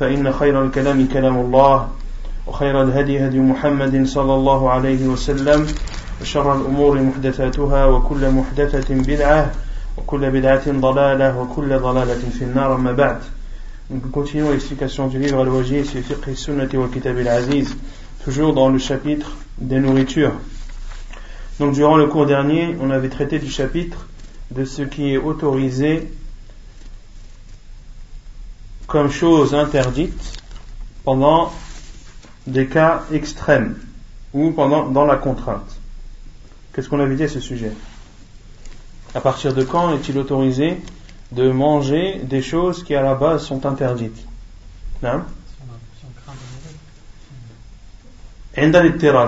فإن خير الكلام كلام الله وخير الهدي هدي محمد صلى الله عليه وسلم وشر الأمور محدثاتها وكل محدثة بدعة وكل بدعة ضلالة وكل ضلالة في النار أما بعد Donc continuons l'explication du livre Al-Wajid sur Fiqh Sunnati wa Kitab al-Aziz, toujours dans le chapitre des nourritures. Donc durant le cours dernier, on avait traité du chapitre de ce qui est autorisé comme chose interdite pendant des cas extrêmes ou pendant dans la contrainte. Qu'est-ce qu'on avait dit à ce sujet? À partir de quand est-il autorisé de manger des choses qui à la base sont interdites? Non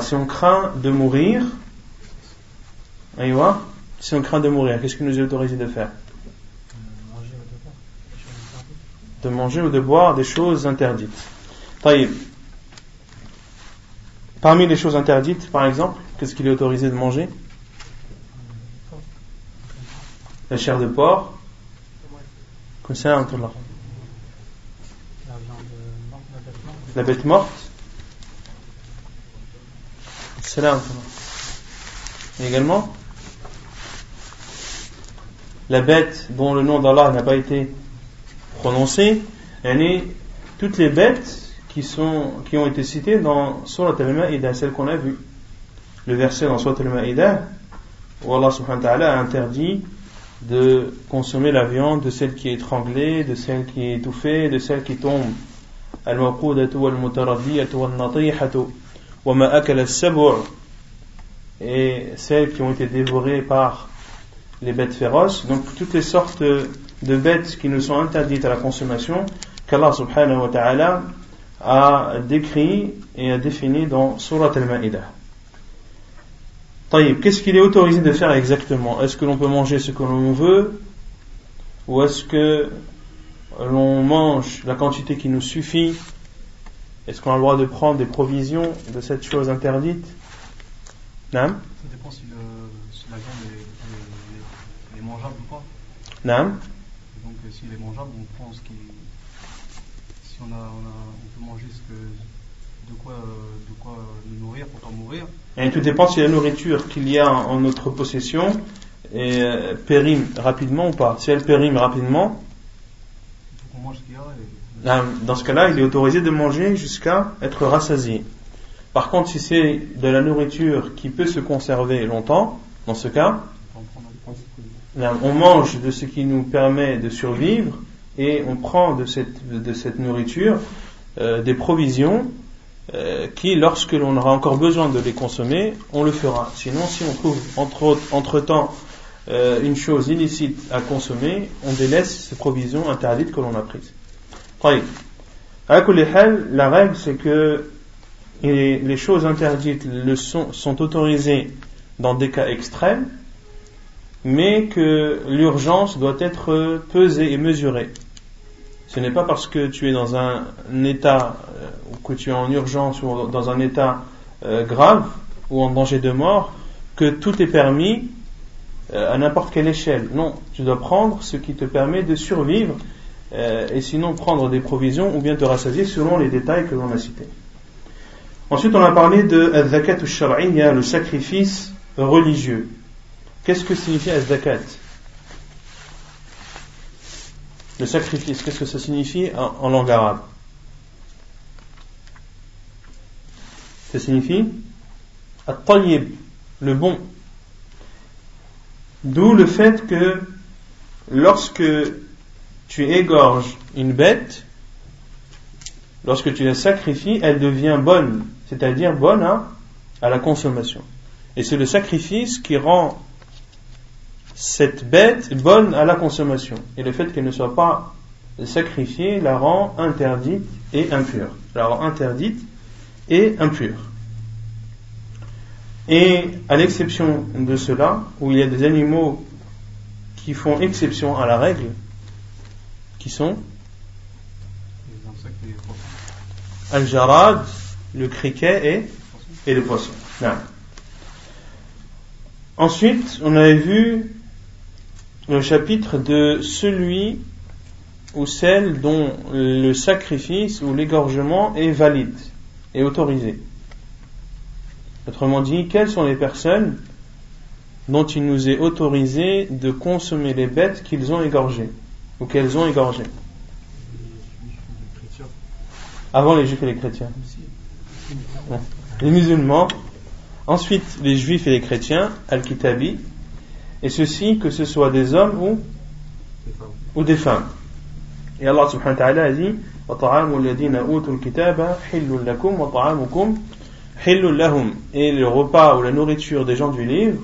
Si on craint de mourir, si on craint de mourir, qu'est-ce qu'il nous est autorisé de faire? De manger ou de boire des choses interdites. Parmi les choses interdites, par exemple, qu'est-ce qu'il est autorisé de manger? La chair de porc. La bête morte. C'est là, Et également, la bête dont le nom d'Allah n'a pas été prononcé, elle est toutes les bêtes qui, sont, qui ont été citées dans Surat al-Ma'idah, celle qu'on a vue. Le verset dans Surat al-Ma'idah, où Allah subhanahu wa ta'ala a interdit de consommer la viande de celle qui est étranglée, de celle qui est étouffée, de celle qui tombe. et celles qui ont été dévorées par les bêtes féroces. Donc toutes les sortes de bêtes qui nous sont interdites à la consommation, qu'Allah subhanahu wa ta'ala a décrit et a défini dans Surat al-Ma'idah. Qu'est-ce qu'il est autorisé de faire exactement? Est-ce que l'on peut manger ce que l'on veut? Ou est-ce que l'on mange la quantité qui nous suffit? Est-ce qu'on a le droit de prendre des provisions de cette chose interdite? Non Ça dépend si, la viande est, mangeable ou pas. Non s'il est mangeable, on prend ce qui. Si on, a, on, peut manger ce que, de, quoi, de quoi nous nourrir pour mourir. Et tout dépend si la nourriture qu'il y a en notre possession euh, périme rapidement ou pas. Si elle périme rapidement, dans ce cas-là, il est autorisé de manger jusqu'à être rassasié. Par contre, si c'est de la nourriture qui peut se conserver longtemps, dans ce cas, on mange de ce qui nous permet de survivre et on prend de cette, nourriture euh, des provisions euh, qui, lorsque l'on aura encore besoin de les consommer, on le fera. Sinon, si on trouve entre, temps euh, une chose illicite à consommer, on délaisse ces provisions interdites que l'on a prises. La règle, c'est que les choses interdites sont autorisées dans des cas extrêmes, mais que l'urgence doit être pesée et mesurée. Ce n'est pas parce que tu es dans un état, euh, ou que tu es en urgence ou dans un état euh, grave ou en danger de mort que tout est permis euh, à n'importe quelle échelle. Non, tu dois prendre ce qui te permet de survivre et sinon prendre des provisions ou bien te rassasier selon les détails que l'on a cités. Ensuite, on a parlé de al-zakat al le sacrifice religieux. Qu'est-ce que signifie al-zakat le sacrifice, qu'est-ce que ça signifie en, langue arabe? Ça signifie at-tayyib, le bon. D'où le fait que lorsque tu égorges une bête, lorsque tu la sacrifies, elle devient bonne, c'est-à-dire bonne à, à la consommation. Et c'est le sacrifice qui rend cette bête bonne à la consommation. Et le fait qu'elle ne soit pas sacrifiée la rend interdite et impure. La rend interdite et impure. Et à l'exception de cela, où il y a des animaux qui font exception à la règle, qui sont Al-Jarad, le criquet et, et le poisson. Ensuite, on avait vu le chapitre de celui ou celle dont le sacrifice ou l'égorgement est valide et autorisé. Autrement dit, quelles sont les personnes dont il nous est autorisé de consommer les bêtes qu'ils ont égorgées ou qu'elles ont égorgées? Avant les juifs et les chrétiens. Les musulmans. Ensuite, les juifs et les chrétiens, al-kitabi. Et ceci, que ce soit des hommes ou, ou des femmes. Et Allah subhanahu wa ta'ala a dit et le repas ou la nourriture des gens du livre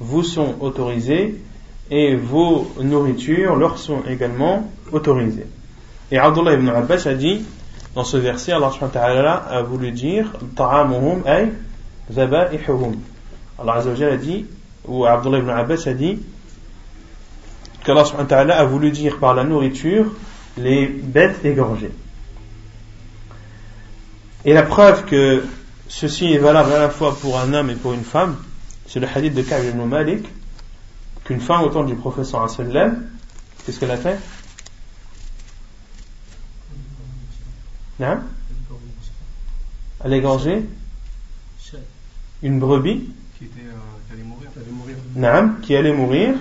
vous sont autorisés et vos nourritures leur sont également autorisées. Et Abdullah ibn Abbas a dit dans ce verset, Allah a voulu dire ta'amuhum ay. Allah a dit, ou Abdullah ibn Abbas a dit qu'Allah a voulu dire par la nourriture les bêtes égorgées. Et la preuve que ceci est valable à la fois pour un homme et pour une femme, c'est le hadith de Ka'b ibn Malik, qu'une femme au temps du professeur sallam, qu'est-ce qu'elle a fait? Elle a égorgé? Une brebis? Qui, était, euh, mourir. qui allait mourir.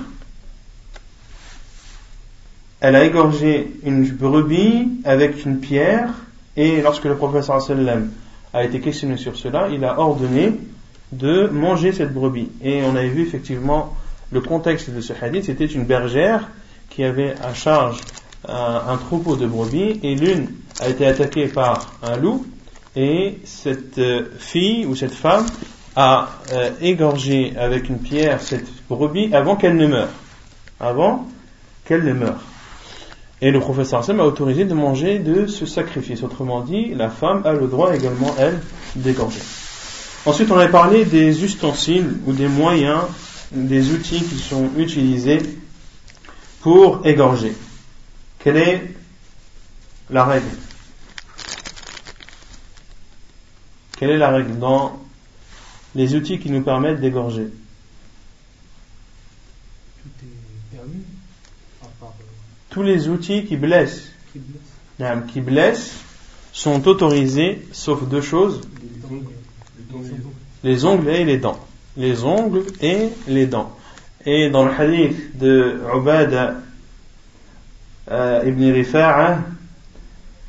Elle a égorgé une brebis avec une pierre et lorsque le professeur sallam a été questionné sur cela, il a ordonné de manger cette brebis. Et on avait vu effectivement le contexte de ce hadith, c'était une bergère qui avait à charge un, troupeau de brebis et l'une a été attaquée par un loup et cette euh, fille ou cette femme a euh, égorgé avec une pierre cette brebis avant qu'elle ne meure. Avant qu'elle ne meure. Et le professeur Sam a autorisé de manger de ce sacrifice. Autrement dit, la femme a le droit également, elle, d'égorger. Ensuite, on a parlé des ustensiles ou des moyens, des outils qui sont utilisés pour égorger. Quelle est la règle? Quelle est la règle dans les outils qui nous permettent d'égorger. Tous les outils qui blessent, qui blessent, sont autorisés, sauf deux choses. Les ongles. Et les dents. Les ongles et les dents. Et dans le hadith de Ubada euh, ibn Rifa'a,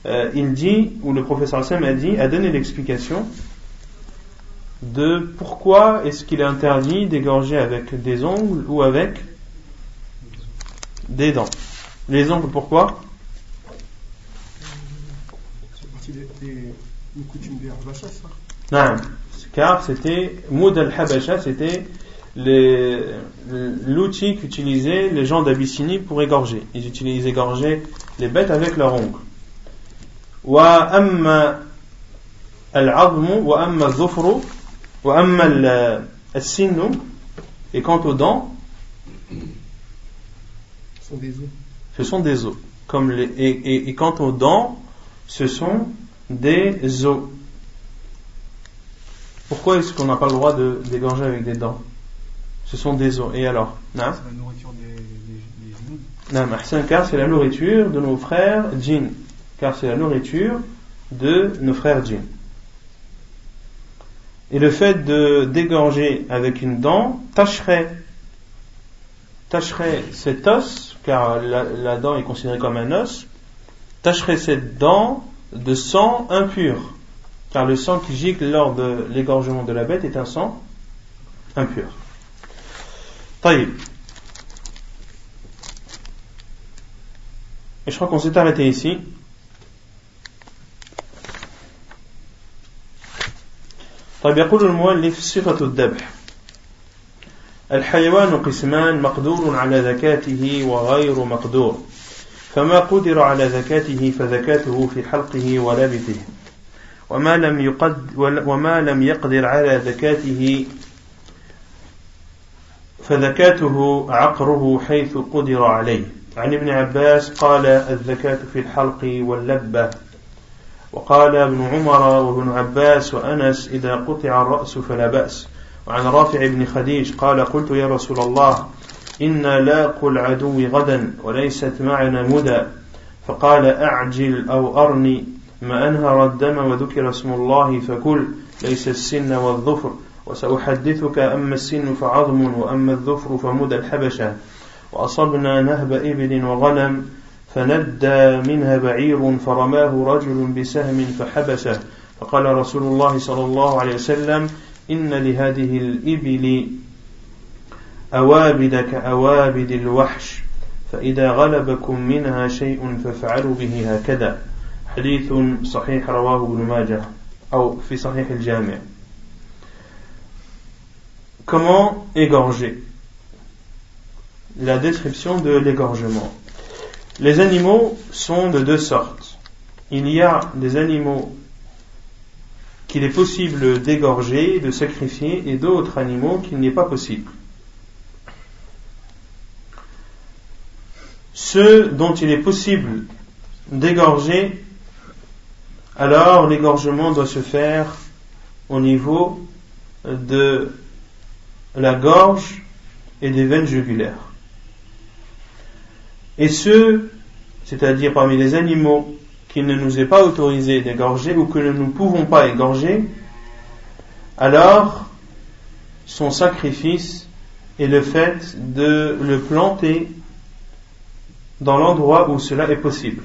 euh, il dit, ou le professeur Sam a dit, a donné l'explication de pourquoi est-ce qu'il est interdit d'égorger avec des ongles ou avec des dents. Les ongles, pourquoi? C'est partie des, coutumes des Habasha, ça Non, car c'était, Moud al-Habasha, c'était l'outil qu'utilisaient les gens d'Abyssinie pour égorger. Ils utilisaient égorger les bêtes avec leurs ongles. Et quant aux dents, ce sont des os ce sont des os. Comme les, et, quant aux dents, ce sont des os. Pourquoi est-ce qu'on n'a pas le droit de dégorger avec des dents? Ce sont des os. Et alors? C'est la nourriture des, Non, car c'est la nourriture de nos frères djinns. Car c'est la nourriture de nos frères djinns. Et le fait de dégorger avec une dent tâcherait, tâcherait cet os car la, dent est considérée comme un os, tacherait cette dent de sang impur, car le sang qui gicle lors de l'égorgement de la bête est un sang impur. Taïb. Et je crois qu'on s'est arrêté ici. طيب يقول المؤلف صفة الذبح. الحيوان قسمان مقدور على ذكاته وغير مقدور. فما قدر على ذكاته فذكاته في حلقه ولبثه. وما لم يقد وما لم يقدر على ذكاته فذكاته عقره حيث قدر عليه. عن ابن عباس قال الذكاة في الحلق واللبة. وقال ابن عمر وابن عباس وأنس إذا قطع الرأس فلا بأس. وعن رافع بن خديج قال قلت يا رسول الله إنا لاقوا العدو غدا وليست معنا مدى. فقال أعجل أو أرني. ما أنهر الدم وذكر اسم الله فكل ليس السن والظفر. وسأحدثك أما السن فعظم وأما الظفر فمدى الحبشة. وأصبنا نهب إبل وغنم. فندى منها بعير فرماه رجل بسهم فحبسه. فقال رسول الله صلى الله عليه وسلم إن لهذه الإبل أوابد كأوابد الوحش فإذا غلبكم منها شيء فافعلوا به هكذا. حديث صحيح رواه ابن ماجه أو في صحيح الجامع. Comment égorger? La description de l'égorgement. Les animaux sont de deux sortes. Il y a des animaux qu'il est possible d'égorger, de sacrifier, et d'autres animaux qu'il n'est pas possible. Ceux dont il est possible d'égorger, alors l'égorgement doit se faire au niveau de la gorge et des veines jugulaires. Et ceux, c'est-à-dire parmi les animaux qu'il ne nous est pas autorisé d'égorger ou que nous ne pouvons pas égorger, alors son sacrifice est le fait de le planter dans l'endroit où cela est possible.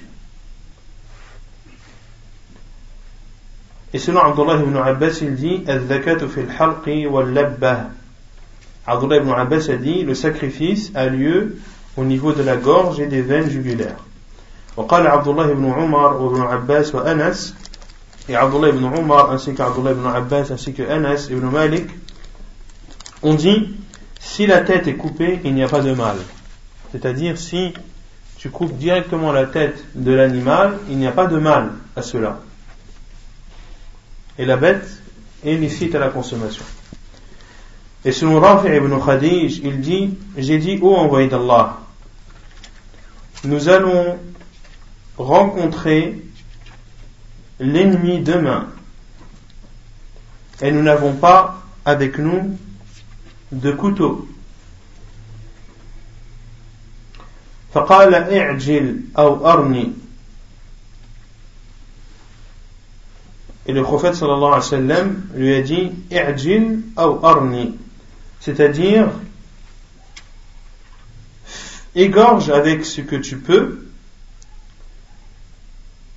Et selon Abdullah ibn Abbas, il dit Abdullah ibn Abbas a dit le sacrifice a lieu au niveau de la gorge et des veines jugulaires. وقال عبد الله بن عمر وابن عباس وأنس et Abdullah ibn Umar ainsi qu'Abdullah ibn Abbas ainsi que Anas ibn Malik on dit si la tête est coupée il n'y a pas de mal c'est-à-dire si tu coupes directement la tête de l'animal il n'y a pas de mal à cela et la bête est licite à la consommation et selon Rafi ibn Khadij, il dit J'ai dit, ô envoyé d'Allah, nous allons rencontrer l'ennemi demain. Et nous n'avons pas avec nous de couteau. فقال اعجل أو أرني Et le prophète sallallahu alayhi wa sallam lui a dit I'jil ou arni c'est-à-dire égorge avec ce que tu peux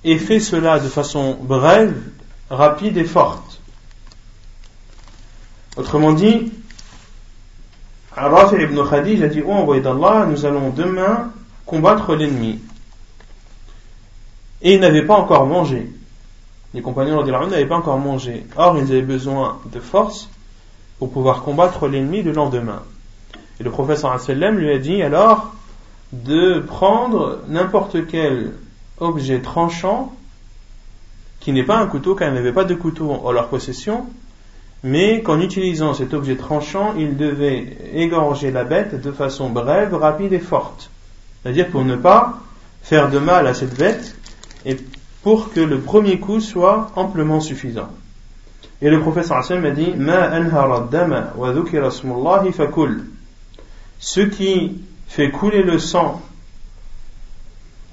et fais cela de façon brève, rapide et forte. Autrement dit, Rafi ibn Khadij a dit Oh envoyé d'Allah, nous allons demain combattre l'ennemi. Et ils n'avaient pas encore mangé. Les compagnons de n'avaient pas encore mangé. Or, ils avaient besoin de force pour pouvoir combattre l'ennemi le lendemain. Et le professeur lui a dit alors de prendre n'importe quel objet tranchant qui n'est pas un couteau car il n'avait pas de couteau en leur possession, mais qu'en utilisant cet objet tranchant, il devait égorger la bête de façon brève, rapide et forte. C'est-à-dire pour ne pas faire de mal à cette bête et pour que le premier coup soit amplement suffisant. Et le professeur Hassan m'a dit Ce qui fait couler le sang,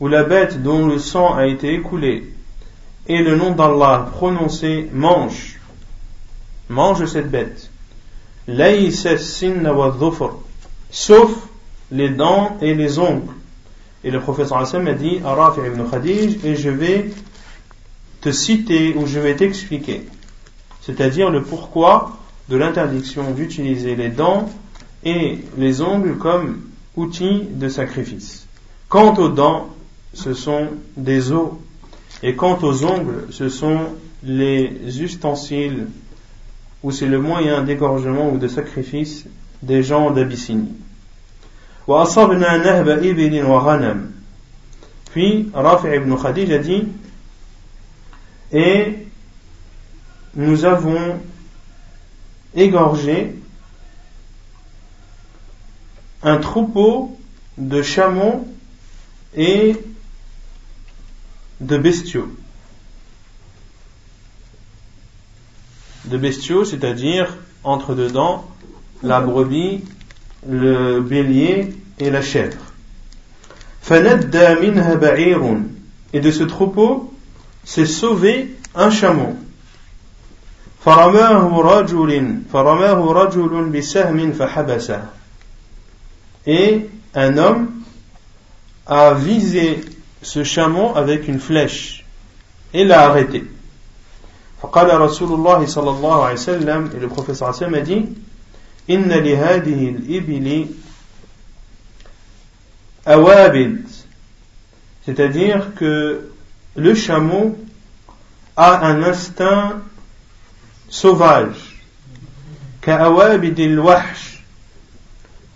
ou la bête dont le sang a été écoulé, et le nom d'Allah prononcé, mange. Mange cette bête. Sauf les dents et les ongles. Et le professeur Hassan m'a dit ibn Khadij, et je vais te citer ou je vais t'expliquer c'est-à-dire le pourquoi de l'interdiction d'utiliser les dents et les ongles comme outils de sacrifice. Quant aux dents, ce sont des os, et quant aux ongles, ce sont les ustensiles ou c'est le moyen d'égorgement ou de sacrifice des gens d'Abyssinie. Puis Rafi ibn Khadij a dit Et nous avons égorgé un troupeau de chameaux et de bestiaux. De bestiaux, c'est-à-dire entre dedans la brebis, le bélier et la chèvre. Et de ce troupeau s'est sauvé un chameau Et un homme a visé ce chameau avec une flèche et l'a arrêté. فقال رسول الله صلى الله عليه وسلم et le professeur Hassan a dit إن لهذه الإبل أوابد c'est-à-dire que le chameau a un instinct sauvage كأوابد الوحش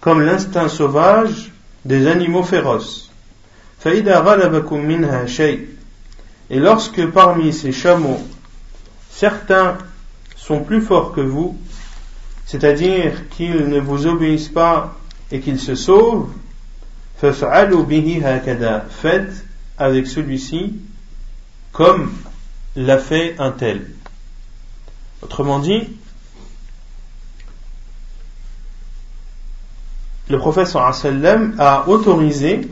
comme l'instinct sauvage des animaux féroces. Et lorsque parmi ces chameaux, certains sont plus forts que vous, c'est-à-dire qu'ils ne vous obéissent pas et qu'ils se sauvent, faites avec celui-ci comme l'a fait un tel. Autrement dit, le professeur a autorisé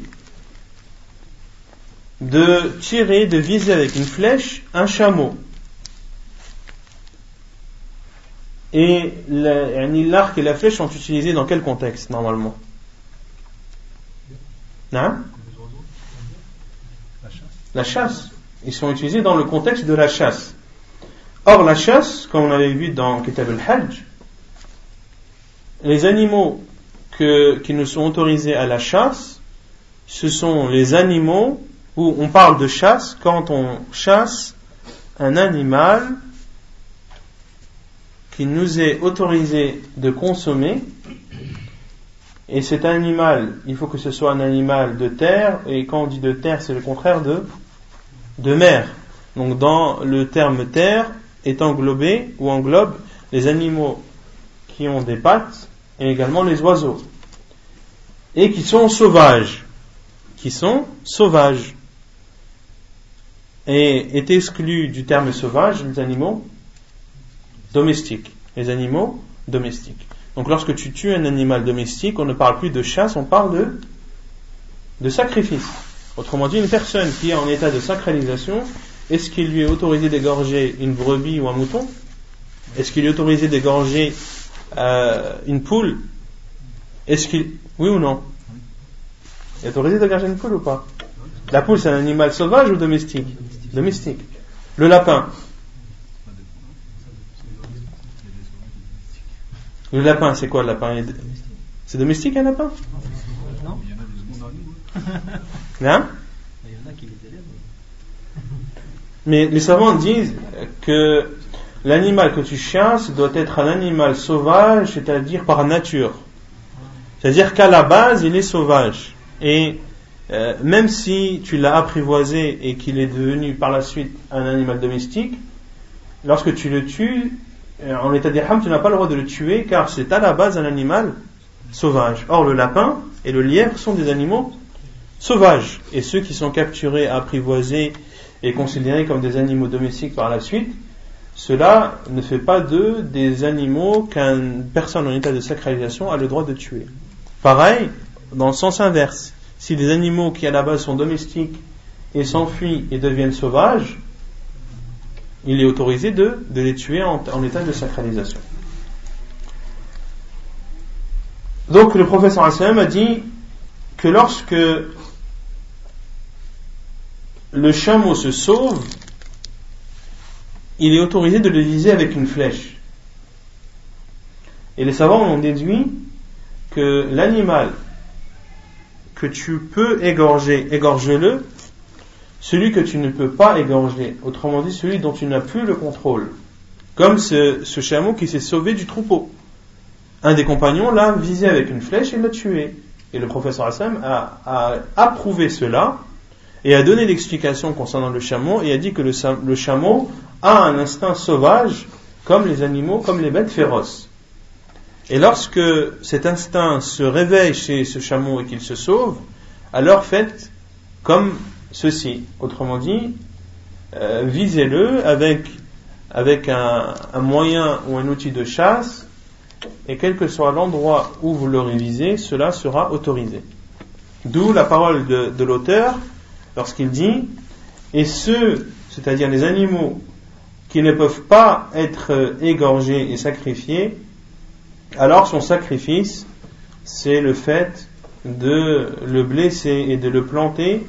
de tirer, de viser avec une flèche un chameau. Et l'arc et la flèche sont utilisés dans quel contexte normalement? Hein? La chasse. Ils sont utilisés dans le contexte de la chasse. Or, la chasse, comme on avait vu dans Kitab al-Hajj, les animaux qui nous sont autorisés à la chasse, ce sont les animaux où on parle de chasse quand on chasse un animal qu'il nous est autorisé de consommer. Et cet animal, il faut que ce soit un animal de terre, et quand on dit de terre, c'est le contraire de, de mer. Donc dans le terme terre est englobé ou englobe les animaux qui ont des pattes et également les oiseaux. Et qui sont sauvages. Qui sont sauvages. Et est exclu du terme sauvage les animaux domestiques, les animaux domestiques. Donc lorsque tu tues un animal domestique, on ne parle plus de chasse, on parle de, de sacrifice. Autrement dit, une personne qui est en état de sacralisation, est-ce qu'il lui est autorisé d'égorger une brebis ou un mouton? Est-ce qu'il lui est autorisé d'égorger euh, une poule Est-ce qu'il... Oui ou non? Il est autorisé d'égorger une poule ou pas? La poule, c'est un animal sauvage ou domestique? Domestique. Le lapin, Le lapin, c'est quoi le lapin? C'est domestique un lapin? Non. Hein Mais les savants disent que l'animal que tu chasses doit être un animal sauvage, c'est-à-dire par nature. C'est-à-dire qu'à la base, il est sauvage. Et euh, même si tu l'as apprivoisé et qu'il est devenu par la suite un animal domestique, lorsque tu le tues, euh, en état d'irham, tu n'as pas le droit de le tuer car c'est à la base un animal sauvage. Or, le lapin et le lièvre sont des animaux sauvages. Et ceux qui sont capturés, apprivoisés et considérés comme des animaux domestiques par la suite, cela ne fait pas d'eux des animaux qu'une personne en état de sacralisation a le droit de tuer. Pareil, dans le sens inverse, si des animaux qui à la base sont domestiques et s'enfuient et deviennent sauvages, il est autorisé de, les tuer en, état de sacralisation. Donc le professeur Hassan a dit que lorsque le chameau se sauve, il est autorisé de le viser avec une flèche. Et les savants ont déduit que l'animal que tu peux égorger, égorge-le, celui que tu ne peux pas égorger, autrement dit celui dont tu n'as plus le contrôle, comme ce, chameau qui s'est sauvé du troupeau. Un des compagnons l'a visé avec une flèche et l'a tué. Et le professeur Hassan a, a approuvé cela et a donné l'explication concernant le chameau et a dit que le, le chameau a un instinct sauvage comme les animaux, comme les bêtes féroces. Et lorsque cet instinct se réveille chez ce chameau et qu'il se sauve, alors faites comme ceci. Autrement dit, euh, visez-le avec, avec un, moyen ou un outil de chasse, et quel que soit l'endroit où vous l'aurez visé, cela sera autorisé. D'où la parole de l'auteur lorsqu'il dit, et ceux, c'est-à-dire les animaux qui ne peuvent pas être égorgés et sacrifiés, alors son sacrifice, c'est le fait de le blesser et de le planter,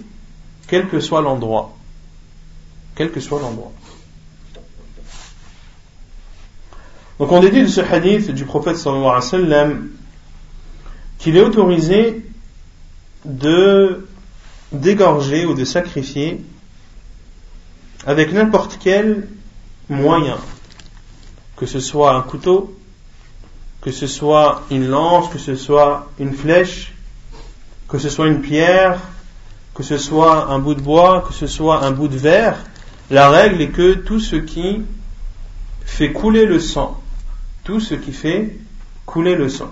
quel que soit l'endroit. Quel que soit l'endroit. Donc on déduit de ce hadith du prophète sallallahu alayhi wa sallam qu'il est autorisé de d'égorger ou de sacrifier avec n'importe quel moyen, que ce soit un couteau, que ce soit une lance, que ce soit une flèche, que ce soit une pierre, que ce soit un bout de bois, que ce soit un bout de verre, la règle est que tout ce qui fait couler le sang, tout ce qui fait couler le sang.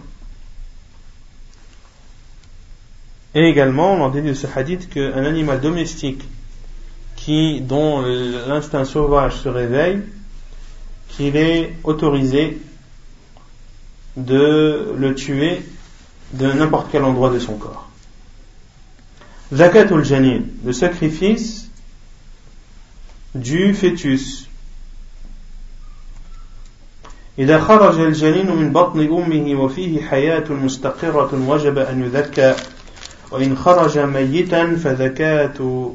Et également, on en déduit de ce hadith qu'un animal domestique qui, dont l'instinct sauvage se réveille, qu'il est autorisé de le tuer de n'importe quel endroit de son corps. Zakatul janin, le sacrifice du fœtus. إذا خرج الجنين من بطن أمه وفيه حياة مستقرة وجب أن يذكى وإن خرج ميتا فذكاة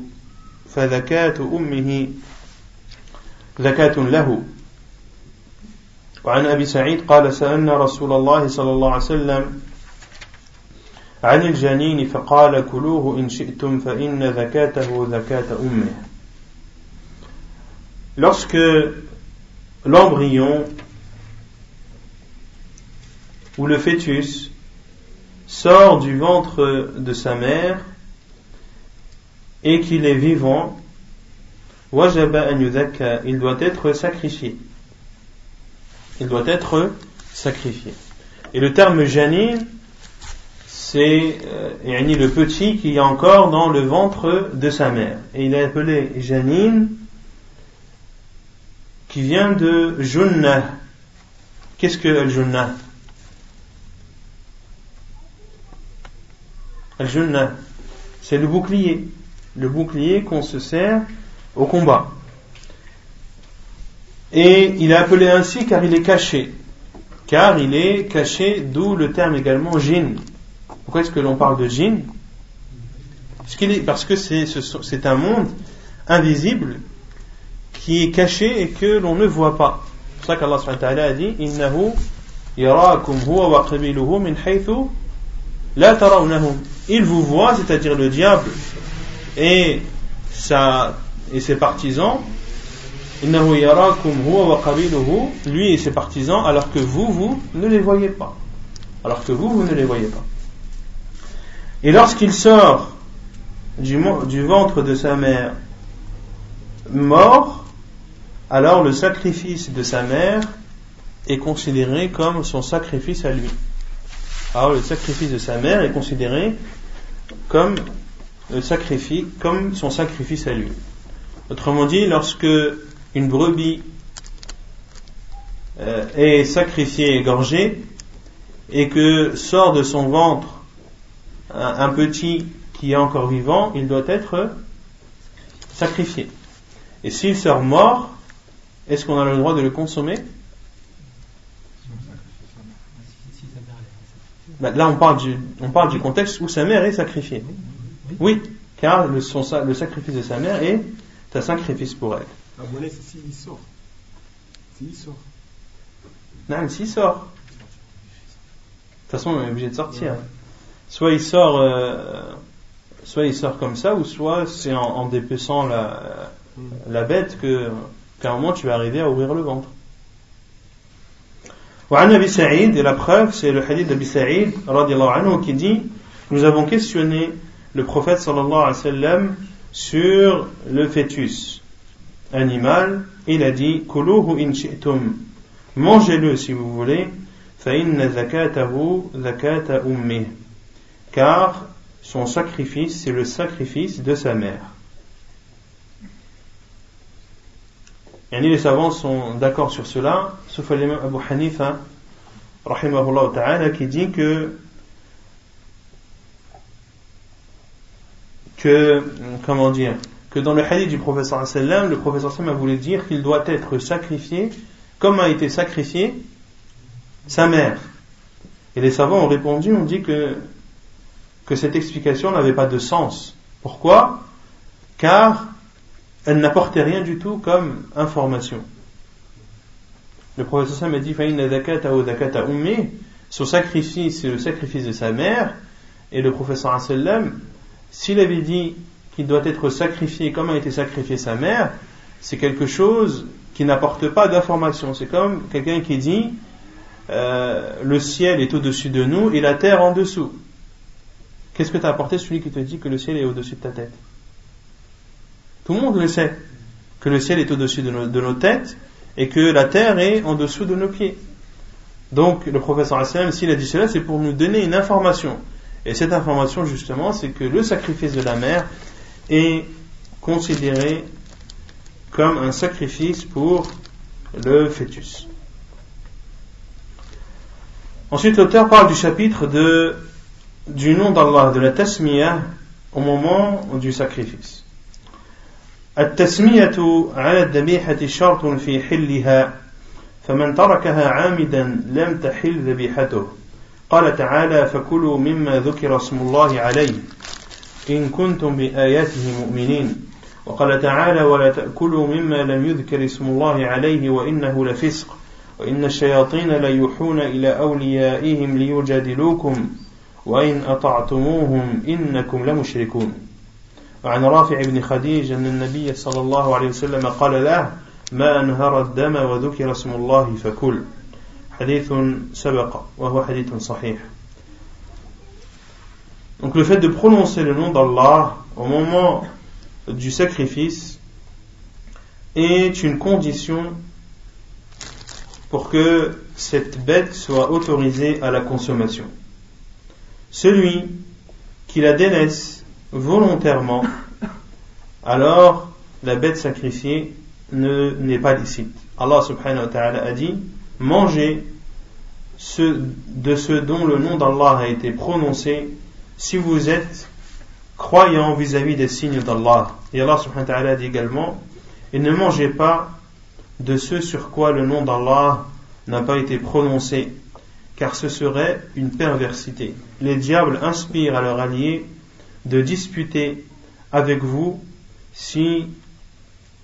فذكاة أمه زكاة له. وعن أبي سعيد قال سألنا رسول الله صلى الله عليه وسلم عن الجنين فقال كلوه إن شئتم فإن ذكاته ذكاة أمه. Lorsque l'embryon ou le fœtus sort du ventre de sa mère et qu'il est vivant, il doit être sacrifié il doit être sacrifié. Et le terme janine, c'est euh, le petit qui est encore dans le ventre de sa mère. Et il est appelé janine, qui vient de junna. Qu'est-ce que al-junna C'est le bouclier. Le bouclier qu'on se sert au combat. Et il est appelé ainsi car il est caché. Car il est caché, d'où le terme également jinn. Pourquoi est-ce que l'on parle de jinn Parce que c'est un monde invisible qui est caché et que l'on ne voit pas. C'est a dit Innahu wa la. Il vous voit, c'est-à-dire le diable et, sa, et ses partisans, lui et ses partisans, alors que vous, vous ne les voyez pas. Alors que vous, vous ne les voyez pas. Et lorsqu'il sort du, du ventre de sa mère mort, alors le sacrifice de sa mère est considéré comme son sacrifice à lui. Alors le sacrifice de sa mère est considéré comme le sacrifice, comme son sacrifice à lui. Autrement dit, lorsque une brebis euh, est sacrifiée, égorgée, et que sort de son ventre un, petit qui est encore vivant, il doit être sacrifié. Et s'il sort mort, est-ce qu'on a le droit de le consommer? Ben, Là, on parle, du, on parle du contexte où sa mère est sacrifiée. Oui, car le, le sacrifice de sa mère est un sacrifice pour elle. La monnaie, c'est s'il sort. S'il sort. Non, s'il sort. façon, on est obligé de sortir. Soit il sort, euh, soit il sort comme ça, ou soit c'est en, en dépeçant la, la bête que, qu'à un moment tu vas arriver à ouvrir le ventre وعن أبي سعيد et la preuve c'est le hadith d'Abi Sa'id radiallahu anhu qui dit nous avons questionné le prophète sallallahu alayhi wa sallam sur le fœtus animal il a dit kuluhu in shi'tum mangez-le si vous voulez fa inna zakatahu zakata ummih car son sacrifice c'est le sacrifice de sa mère Et les savants sont d'accord sur cela, sauf l'imam Abu Hanifa, rahimahullah ta'ala, qui dit que, que, comment dire, que dans le hadith du professeur sallam, le professeur sallam a voulu dire qu'il doit être sacrifié comme a été sacrifié sa mère. Et les savants ont répondu, ont dit que, que cette explication n'avait pas de sens. Pourquoi? Car elle n'apportait rien du tout comme information. Le professeur m'a dit son sacrifice, c'est le sacrifice de sa mère. Et le professeur s'il avait dit qu'il doit être sacrifié comme a été sacrifié sa mère, c'est quelque chose qui n'apporte pas d'information. C'est comme quelqu'un qui dit euh, le ciel est au-dessus de nous et la terre en dessous. Qu'est-ce que t'as apporté celui qui te dit que le ciel est au-dessus de ta tête? Tout le monde le sait, que le ciel est au-dessus de, nos, têtes et que la terre est en dessous de nos pieds. Donc le professeur Hassan, s'il a dit cela, c'est pour nous donner une information. Et cette information, justement, c'est que le sacrifice de la mère est considéré comme un sacrifice pour le fœtus. Ensuite, l'auteur parle du chapitre de, du nom d'Allah, de la tasmiyah, au moment du sacrifice. التسمية على الذبيحة شرط في حلها فمن تركها عامدا لم تحل ذبيحته. قال تعالى فكلوا مما ذكر اسم الله عليه إن كنتم بآياته مؤمنين. وقال تعالى ولا تأكلوا مما لم يذكر اسم الله عليه وإنه لفسق وإن الشياطين ليوحون إلى أوليائهم ليجادلوكم وإن أطعتموهم إنكم لمشركون. وعن رافع بن خديج أن النبي صلى الله عليه وسلم قال له ما أنهر الدم وذكر اسم الله فكل حديث سبق وهو حديث صحيح Donc le fait de prononcer le nom d'Allah au moment du sacrifice est une condition pour que cette bête soit autorisée à la consommation. Celui qui la délaisse volontairement, alors la bête sacrifiée ne, n'est pas licite. Allah subhanahu wa ta'ala a dit Mangez de ce dont le nom d'Allah a été prononcé si vous êtes croyant vis-à-vis des signes d'Allah. Et Allah subhanahu wa ta'ala dit également Et ne mangez pas de ce sur quoi le nom d'Allah n'a pas été prononcé, car ce serait une perversité. Les diables inspirent à leurs alliés de disputer avec vous, si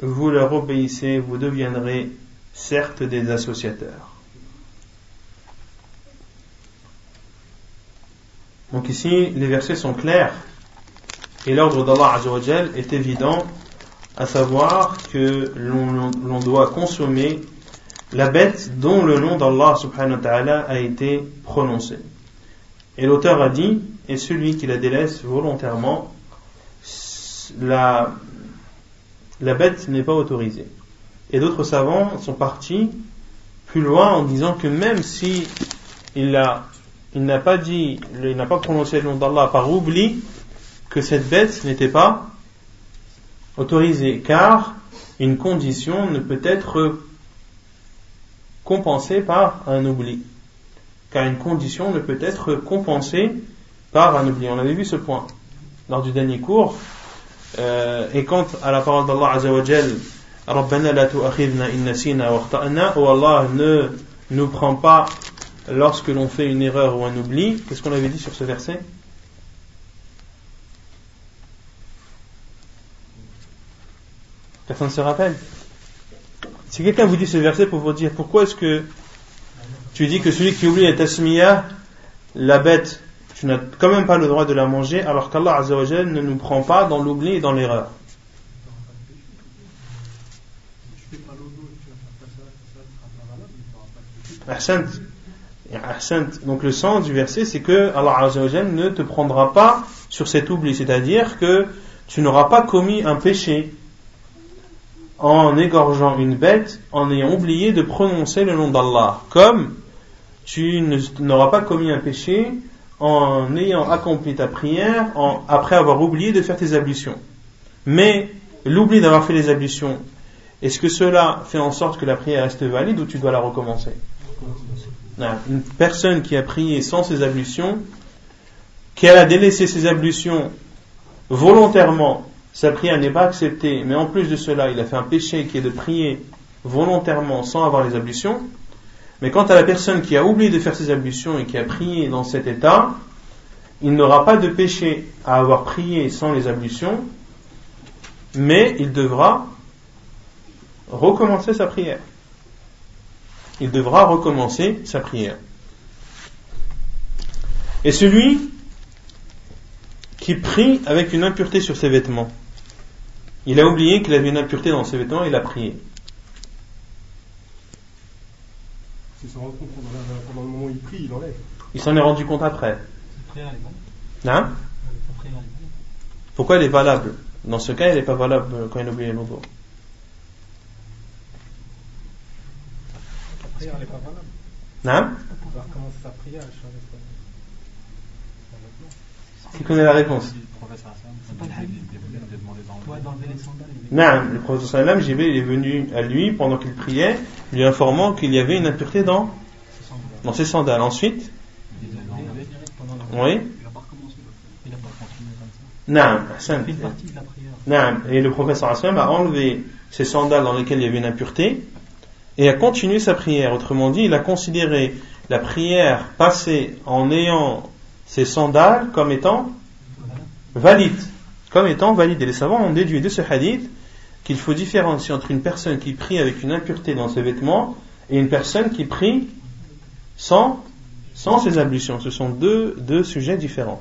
vous leur obéissez, vous deviendrez certes des associateurs. Donc ici, les versets sont clairs et l'ordre d'Allah est évident, à savoir que l'on doit consommer la bête dont le nom d'Allah subhanahu wa ta'ala a été prononcé. Et l'auteur a dit, et celui qui la délaisse volontairement, la, la bête n'est pas autorisée. Et d'autres savants sont partis plus loin en disant que même si il il n'a pas dit, il n'a pas prononcé le nom d'Allah par oubli, que cette bête n'était pas autorisée, car une condition ne peut être compensée par un oubli car une condition ne peut être compensée par un oubli. On avait vu ce point lors du dernier cours. Euh, et quant à la parole d'Allah Azzawajal, Rabbana la tu'akhidna in nasina wa ou Allah ne nous prend pas lorsque l'on fait une erreur ou un oubli. Qu'est-ce qu'on avait dit sur ce verset? Personne ne se rappelle? Si quelqu'un vous dit ce verset pour vous dire pourquoi est-ce que tu dis que celui qui oublie la tasmiya, la bête, tu n'as quand même pas le droit de la manger, alors qu'Allah Azzawajal ne nous prend pas dans l'oubli et dans l'erreur. Donc le sens du verset, c'est que Allah Azzawajal ne te prendra pas sur cet oubli, c'est-à-dire que tu n'auras pas commis un péché en égorgeant une bête en ayant oublié de prononcer le nom d'Allah, comme tu n'auras pas commis un péché en ayant accompli ta prière après avoir oublié de faire tes ablutions. Mais l'oubli d'avoir fait les ablutions, est-ce que cela fait en sorte que la prière reste valide ou tu dois la recommencer? Une personne qui a prié sans ses ablutions, qui a délaissé ses ablutions volontairement sa prière n'est pas acceptée, mais en plus de cela, il a fait un péché qui est de prier volontairement sans avoir les ablutions. Mais quant à la personne qui a oublié de faire ses ablutions et qui a prié dans cet état, il n'aura pas de péché à avoir prié sans les ablutions, mais il devra recommencer sa prière. Il devra recommencer sa prière. Et celui qui prie avec une impureté sur ses vêtements, il a oublié qu'il avait une impureté dans ses vêtements et il a prié. Il s'en rend compte pendant le moment où il prie, il enlève. Il s'en est rendu compte après. Hein Pourquoi elle est valable? Dans ce cas, elle n'est pas valable quand il a oublié l'autre. La prière n'est pas valable. Hein? Recommencer sa prière, Qui connaît la réponse? Non, le prophète sallam, est venu à lui pendant qu'il priait, lui informant qu'il y avait une impureté dans, dans ses sandales. Ensuite, oui. Non, et le prophète sallam a enlevé ses sandales dans lesquelles il y avait une impureté et a continué sa prière. Autrement dit, il a considéré la prière passée en ayant ses sandales comme étant valide comme étant valide. Et les savants ont déduit de ce hadith qu'il faut différencier entre une personne qui prie avec une impureté dans ses vêtements et une personne qui prie sans, sans ses ablutions. Ce sont deux, deux sujets différents.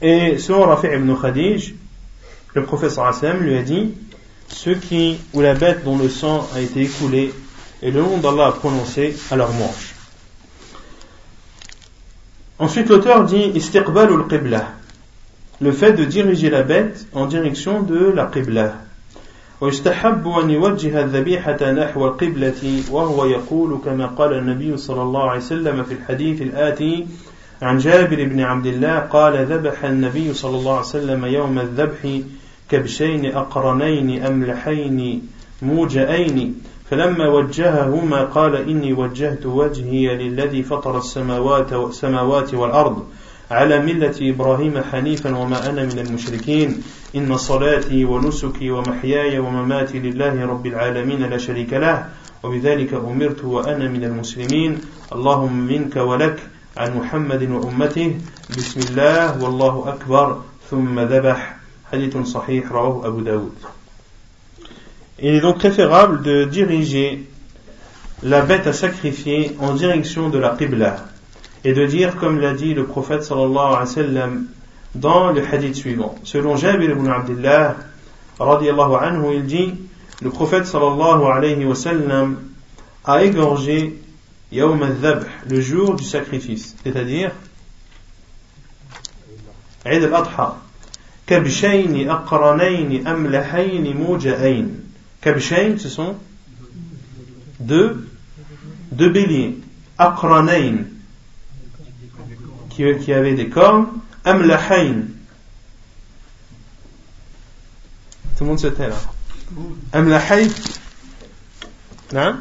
Et selon Rafi ibn Khadij, le professeur Hassan lui a dit ceux qui, ou la bête dont le sang a été écoulé et le nom d'Allah a prononcé à leur manche. Ensuite, l'auteur dit istiqbal al-qibla, le fait de diriger la bête en direction de la qibla. ويستحب أن يوجه الذبيحة نحو القبلة وهو يقول كما قال النبي صلى الله عليه وسلم في الحديث الآتي عن جابر بن عبد الله قال ذبح النبي صلى الله عليه وسلم يوم الذبح كبشين أقرنين أملحين موجئين فلما وجههما قال إني وجهت وجهي للذي فطر السماوات والسماوات والأرض على ملة إبراهيم حنيفا وما أنا من المشركين. إن صلاتي ونسكي ومحياي ومماتي لله رب العالمين لا شريك له وبذلك أمرت وأنا من المسلمين. اللهم منك ولك عن محمد وأمته. بسم الله والله أكبر ثم ذبح. حديث صحيح رواه أبو داود. Il est donc préférable de diriger la bête à sacrifier en direction de la Qibla et de dire comme l'a dit le prophète sallallahu alayhi wa sallam dans le hadith suivant. Selon Jabir ibn Abdullah radiallahu anhu, il dit le prophète sallallahu alayhi wa sallam a égorgé Yawm al-Dhabh, le jour du sacrifice, c'est-à-dire Eid al-Adha. كبشين أقرنين أملحين موجئين ce sont deux, béliers. Akranayn, qui, qui avaient des cornes. Amlahayn. Tout le monde se tait là. Amlahayn. Hein?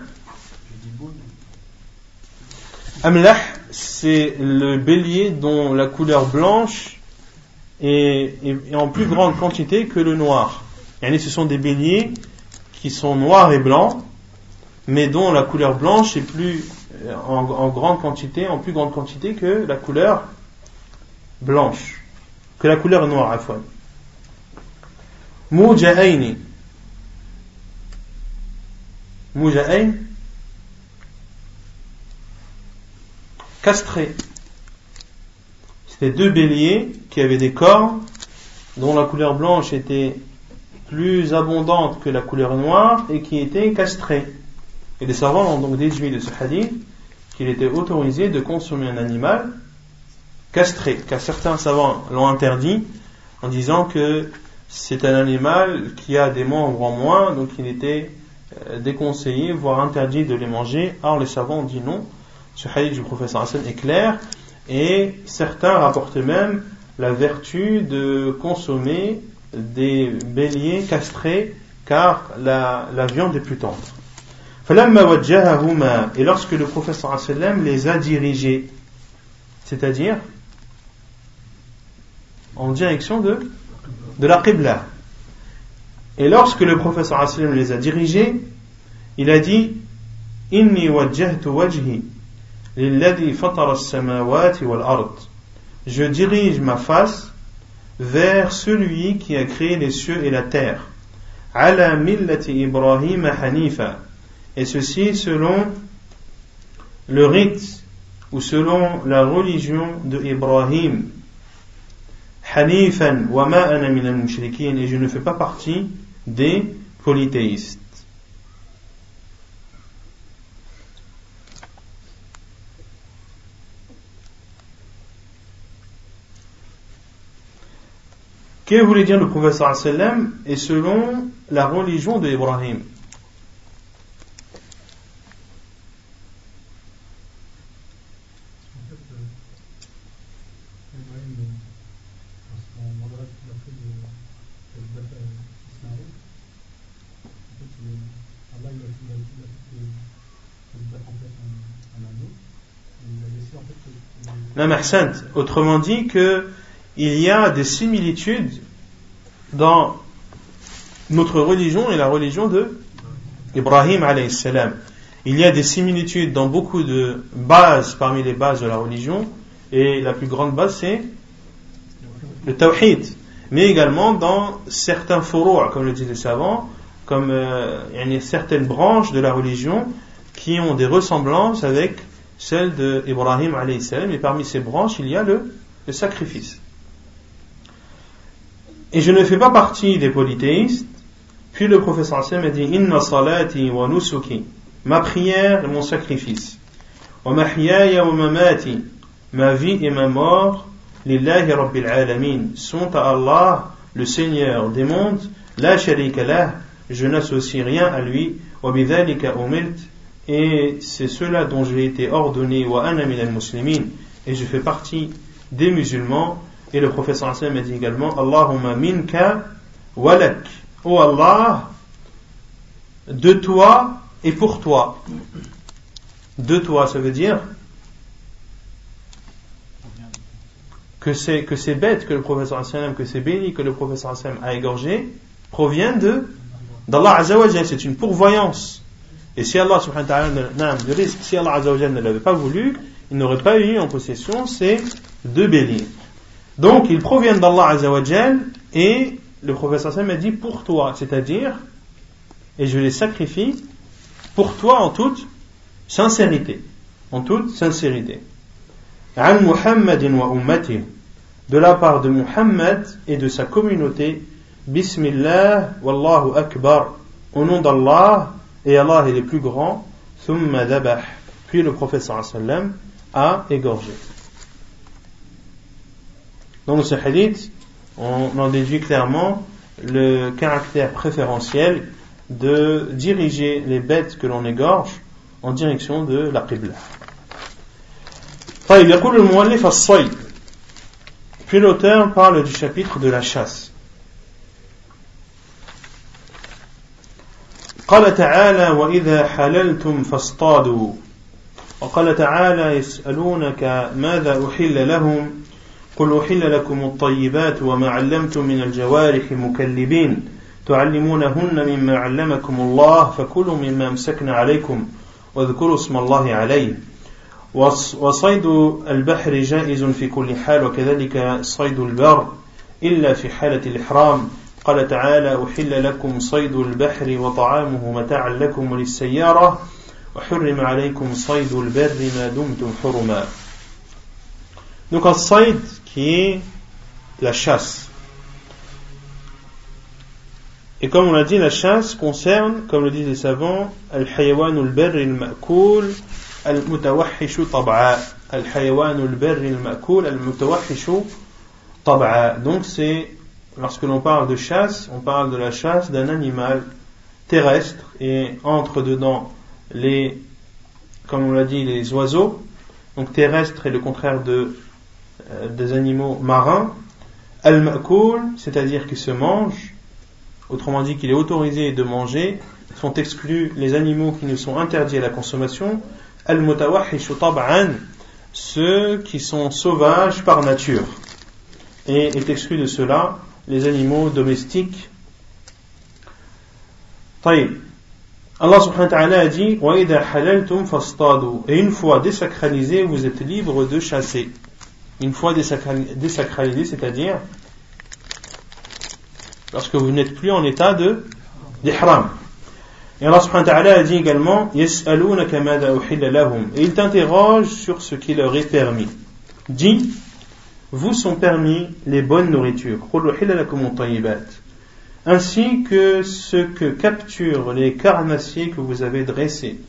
C'est le bélier dont la couleur blanche est, est, en plus grande quantité que le noir. Et ce sont des béliers qui sont noirs et blancs, mais dont la couleur blanche est plus euh, en, grande quantité, en plus grande quantité que la couleur blanche, que la couleur noire à fois. Muja'ain, castrés. C'était deux béliers qui avaient des cornes dont la couleur blanche était plus abondante que la couleur noire et qui étaient castrés. Et les savants ont donc déduit de ce hadith qu'il était autorisé de consommer un animal castré, car certains savants l'ont interdit en disant que c'est un animal qui a des membres en moins, donc il était euh, déconseillé, voire interdit de les manger. Alors les savants ont dit non. Ce hadith du professeur Hassan est clair, et certains rapportent même la vertu de consommer des béliers castrés, car la, la viande est plus tendre. Et lorsque le professeur les a dirigés, c'est-à-dire en direction de, de la Qibla. Et lorsque le professeur les a dirigés, il a dit Inni wajjahtu wajhi lilladhi fatara as-samawati wal ard. Je dirige ma face vers celui qui a créé les cieux et la terre. Ala millati Ibrahim hanifa et ceci selon le rite ou selon la religion de Ibrahim. Hanifan wa ma ana et je ne fais pas partie des polythéistes. Que voulait dire le professeur sallam et selon la religion de Ibrahim? Autrement dit que il y a des similitudes dans notre religion et la religion de Ibrahim salam. Il y a des similitudes dans beaucoup de bases parmi les bases de la religion et la plus grande base c'est le tawhid mais également dans certains furu' comme le disent les savants comme il y a certaines branches de la religion qui ont des ressemblances avec celle de Ibrahim alayhi salam, et parmi ces branches, il y a le sacrifice. Et je ne fais pas partie des polythéistes. Puis le professeur Hassan a dit Inna salati wa nusuki, ma prière et mon sacrifice, wa mahyaya wa mamati, ma vie et ma mort, lillahi rabbil alamin, sont à Allah, le Seigneur des mondes, la sharika lah, je n'associe rien à lui, wa bidhalika umirt, et c'est cela dont j'ai été ordonné. Wa ana al muslimin. Et je fais partie des musulmans et le professeur Hassan a dit également Allahumma minka walak. Oh Allah de toi et pour toi de toi ça veut dire que c'est que ces bêtes que le professeur Hassan que ces bénis que le professeur Hassan a égorgé proviennent de d'Allah Azzawajal c'est une pourvoyance. Et si Allah subhanahu wa ta'ala si Allah ne l'avait pas voulu, il n'aurait pas eu en possession ces deux béliers. Donc ils proviennent d'Allah azawajal et le professeur Sam a dit pour toi, c'est-à-dire, et je les sacrifie pour toi en toute sincérité. En toute sincérité. De la part de Muhammad et de sa communauté, Bismillah, Wallahu Akbar, au nom d'Allah, et Allah est le plus grand, puis le prophète sallam a égorgé. Dans ce hadith, on en déduit clairement le caractère préférentiel de diriger les bêtes que l'on égorge en direction de la Qibla. Puis l'auteur parle du chapitre de la chasse. قال تعالى وإذا حللتم فاصطادوا وقال تعالى يسألونك ماذا أحل لهم قل أحل لكم الطيبات وما علمتم من الجوارح مكلبين تعلمونهن مما علمكم الله فكلوا مما أمسكن عليكم واذكروا اسم الله عليه. وصيد البحر جائز في كل حال وكذلك صيد البر إلا في حالة الإحرام. قال تعالى أحل لكم صيد البحر وطعامه متاعا لكم وللسيارة وحرم عليكم صيد البر ما دمتم حرما. Donc un saïd qui est la chasse. Et comme on l'a dit, la chasse concerne, comme le disent les savants, al-hayawan al-barr al-ma'koul al-mutawahhishu tab'a. Al-hayawan al-barr al-ma'koul al-mutawahhishu tab'a. Donc c'est, lorsque l'on parle de chasse, on parle de la chasse d'un animal terrestre et entre dedans les, comme on l'a dit, les oiseaux. Donc terrestre est le contraire de euh, des animaux marins, al-ma'koul, c'est-à-dire qui se mangent, autrement dit qu'il est autorisé de manger, sont exclus les animaux qui ne sont interdits à la consommation, al-mutawahhishu tab'an, ceux qui sont sauvages par nature. Et est exclu de cela les animaux domestiques. Allah subhanahu wa ta'ala a dit Et une fois désacralisé, vous êtes libre de chasser une fois désacralisé, c'est-à-dire lorsque vous n'êtes plus en état de d'ihram. Et Allah subhanahu wa ta'ala a dit également Et il t'interroge sur ce qui leur est permis. Dis Vous sont permis les bonnes nourritures. Ainsi que ce que capturent les carnassiers que vous avez dressés,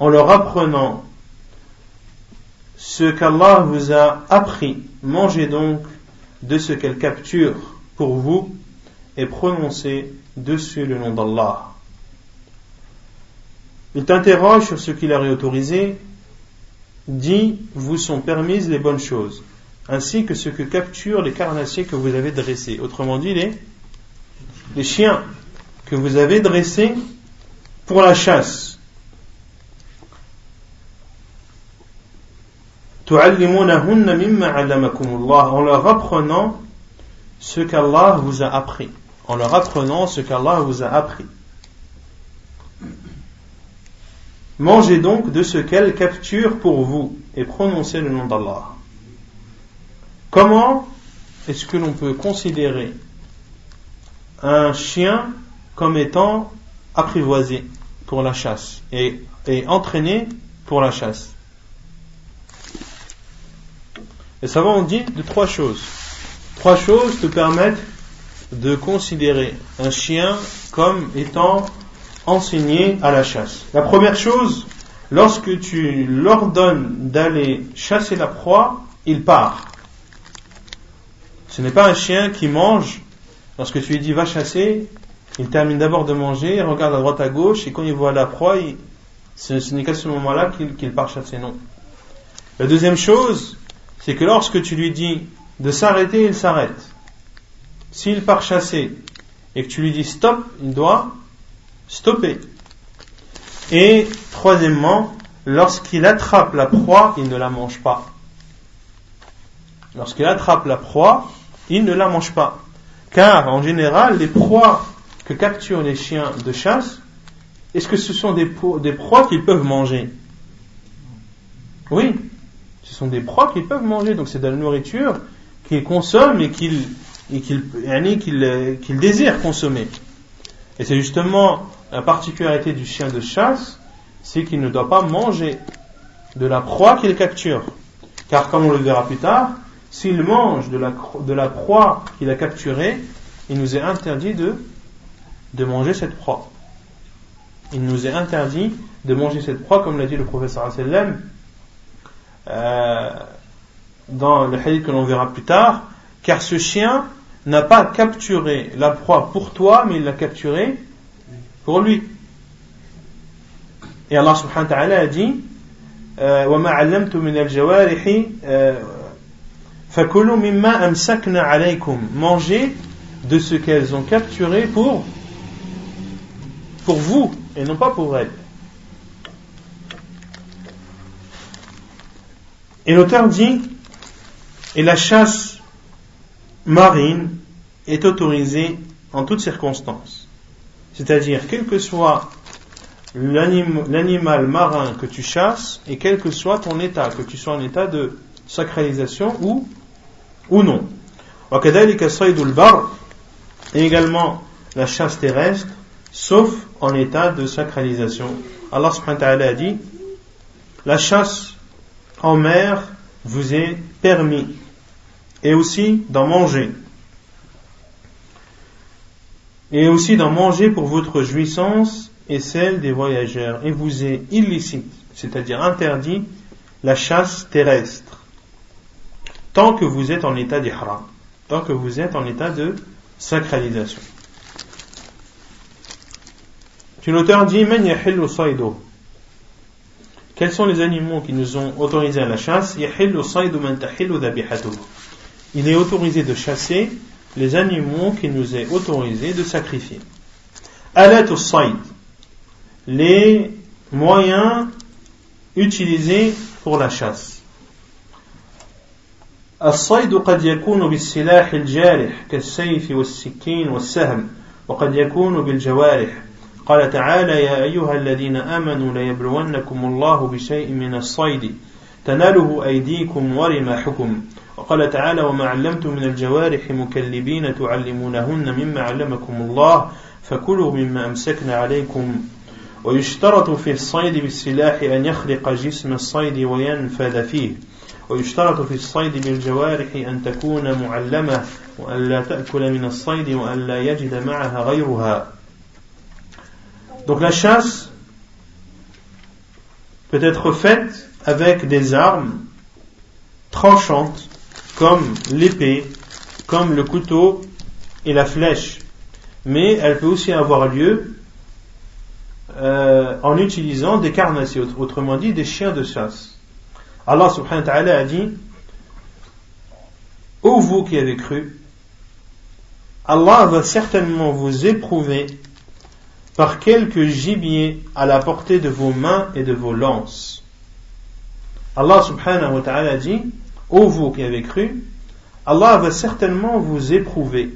en leur apprenant ce qu'Allah vous a appris. Mangez donc de ce qu'elle capture pour vous et prononcez dessus le nom d'Allah. Il t'interroge sur ce qu'il a réautorisé, dit vous sont permises les bonnes choses, ainsi que ce que capturent les carnassiers que vous avez dressés. Autrement dit, les, les chiens que vous avez dressés pour la chasse. En leur apprenant ce qu'Allah vous a appris. En leur apprenant ce qu'Allah vous a appris. Mangez donc de ce qu'elle capture pour vous et prononcez le nom d'Allah. Comment est-ce que l'on peut considérer un chien comme étant apprivoisé pour la chasse et, et entraîné pour la chasse? Les savants ont dit de trois choses. Trois choses te permettent de considérer un chien comme étant enseigné à la chasse. La première chose, lorsque tu l'ordonnes d'aller chasser la proie, il part. Ce n'est pas un chien qui mange. Lorsque tu lui dis va chasser, il termine d'abord de manger, il regarde à droite à gauche, et quand il voit la proie, ce, n'est qu'à ce moment-là qu'il part chasser. Non. La deuxième chose, c'est que lorsque tu lui dis de s'arrêter, il s'arrête. S'il part chasser et que tu lui dis stop, il doit stopper. Et troisièmement, lorsqu'il attrape la proie, il ne la mange pas. Lorsqu'il attrape la proie, il ne la mange pas. Car en général, les proies que capturent les chiens de chasse, est-ce que ce sont des, proies qu'ils peuvent manger? Oui, des proies qu'ils peuvent manger, donc c'est de la nourriture qu'ils consomment et qu'ils qu'ils désirent consommer. Et c'est justement la particularité du chien de chasse, c'est qu'il ne doit pas manger de la proie qu'il capture. Car comme on le verra plus tard, s'il mange de la, de la proie qu'il a capturée, il nous est interdit de, de manger cette proie. Il nous est interdit de manger cette proie, comme l'a dit le professeur sallam, euh, dans le hadith que l'on verra plus tard, car ce chien n'a pas capturé la proie pour toi, mais il l'a capturée pour lui. Et Allah subhanahu wa ta'ala a dit euh, euh Mangez de ce qu'elles ont capturé pour, pour vous et non pas pour elles. Et l'auteur dit, et la chasse marine est autorisée en toutes circonstances. C'est-à-dire, quel que soit l'animal marin que tu chasses et quel que soit ton état, que tu sois en état de sacralisation ou, ou non. et également la chasse terrestre, sauf en état de sacralisation. Allah subhanahu wa ta'ala a dit, la chasse en mer vous est permis, et aussi d'en manger. Et aussi d'en manger pour votre jouissance et celle des voyageurs. Et vous est illicite, c'est-à-dire interdit, la chasse terrestre, tant que vous êtes en état d'ihram, tant que vous êtes en état de sacralisation. L'auteur dit Quels sont les animaux qui nous ont autorisé à la chasse Il est autorisé de chasser les animaux qui nous est autorisé de sacrifier. Les moyens utilisés pour la chasse. الصيد قد يكون بالسلاح الجارح كالسيف والسكين والسهم وقد يكون بالجوارح قال تعالى يا أيها الذين آمنوا ليبلونكم الله بشيء من الصيد. تناله أيديكم ورماحكم. وقال تعالى وما علمتم من الجوارح مكلبين تعلمونهن مما علمكم الله فكلوا مما أمسكن عليكم. ويشترط في الصيد بالسلاح أن يخرق جسم الصيد وينفذ فيه. ويشترط في الصيد بالجوارح أن تكون معلمة وأن لا تأكل من الصيد وأن لا يجد معها غيرها. Donc la chasse peut être faite avec des armes tranchantes comme l'épée, comme le couteau et la flèche. Mais elle peut aussi avoir lieu euh, en utilisant des carnassiers, autrement dit des chiens de chasse. Allah subhanahu wa ta'ala a dit Ô vous qui avez cru, Allah va certainement vous éprouver par quelques gibiers à la portée de vos mains et de vos lances. Allah subhanahu wa ta'ala dit Ô vous qui avez cru, Allah va certainement vous éprouver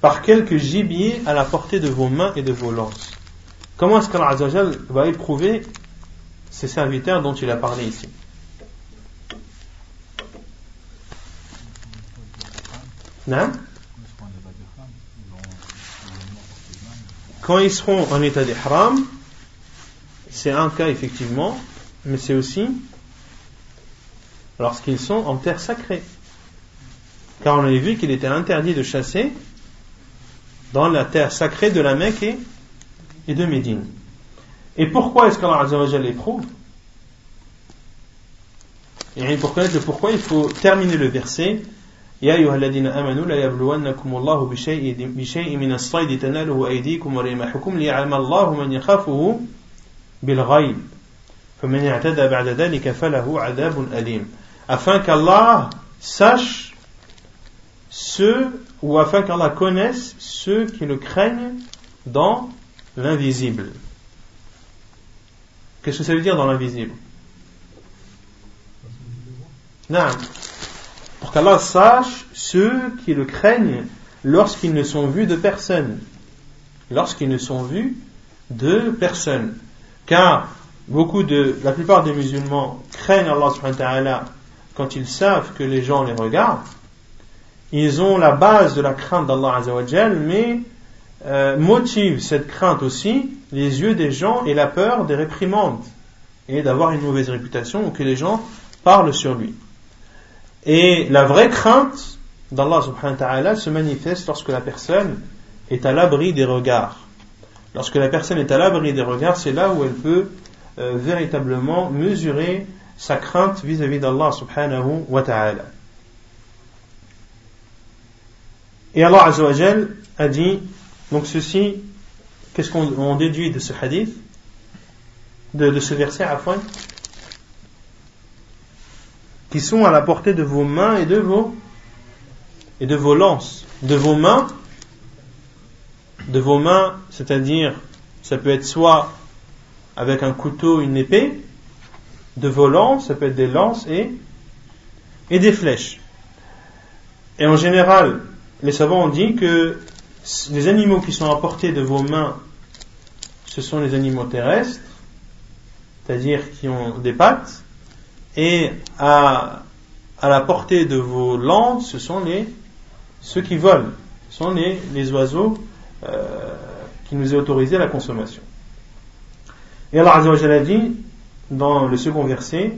par quelques gibiers à la portée de vos mains et de vos lances. Comment est-ce qu'Allah va éprouver ces serviteurs dont il a parlé ici? Non Quand ils seront en état d'ihram, c'est un cas effectivement, mais c'est aussi lorsqu'ils sont en terre sacrée. Car on a vu qu'il était interdit de chasser dans la terre sacrée de la Mecque et, de Médine. Et pourquoi est-ce qu'Allah Azzawajal éprouve Et pour connaître le pourquoi, il faut terminer le verset. يا أيها الذين آمنوا لا يبلونكم الله بشيء, بشيء من الصيد تناله أيديكم ورماحكم ليعلم الله من يخافه بالغيب فمن اعتدى بعد ذلك فله عذاب أليم afin qu'Allah sache ceux ou afin qu'Allah connaisse ceux qui le craignent dans l'invisible. Qu'est-ce que ça veut dire dans l'invisible Non. Pour qu'Allah sache ceux qui le craignent lorsqu'ils ne sont vus de personne. Lorsqu'ils ne sont vus de personne. Car beaucoup de, la plupart des musulmans craignent Allah subhanahu wa ta'ala quand ils savent que les gens les regardent, ils ont la base de la crainte d'Allah Azzawajal, mais euh, motivent cette crainte aussi les yeux des gens et la peur des réprimandes et d'avoir une mauvaise réputation ou que les gens parlent sur lui. Et la vraie crainte d'Allah subhanahu wa ta'ala se manifeste lorsque la personne est à l'abri des regards. Lorsque la personne est à l'abri des regards, c'est là où elle peut euh, véritablement mesurer sa crainte vis-à-vis d'Allah subhanahu wa ta'ala. Et Allah azawajal a dit, donc ceci, qu'est-ce qu'on déduit de ce hadith, de, ce verset à fin qui sont à la portée de vos mains et de vos et de vos lances, de vos mains, de vos mains, c'est-à-dire ça peut être soit avec un couteau, une épée, de vos lances, ça peut être des lances et, et des flèches. Et en général, les savants ont dit que les animaux qui sont à portée de vos mains, ce sont les animaux terrestres, c'est-à-dire qui ont des pattes, et à, la portée de vos lances, ce sont les, ceux qui volent sont les, les oiseaux euh, qui nous est autorisé la consommation. Et Allah Azza a dit dans le second verset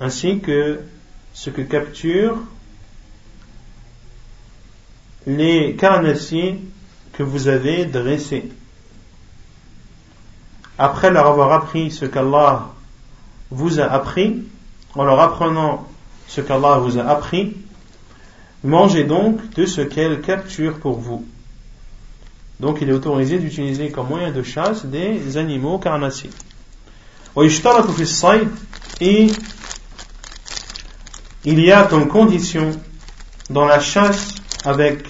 ainsi que ce que capturent les carnassiers que vous avez dressés. Après leur avoir appris ce qu'Allah vous a appris, en leur apprenant ce qu'Allah vous a appris, mangez donc de ce qu'elle capture pour vous. Donc il est autorisé d'utiliser comme moyen de chasse des animaux carnassiers. Et il y a comme condition dans la chasse avec,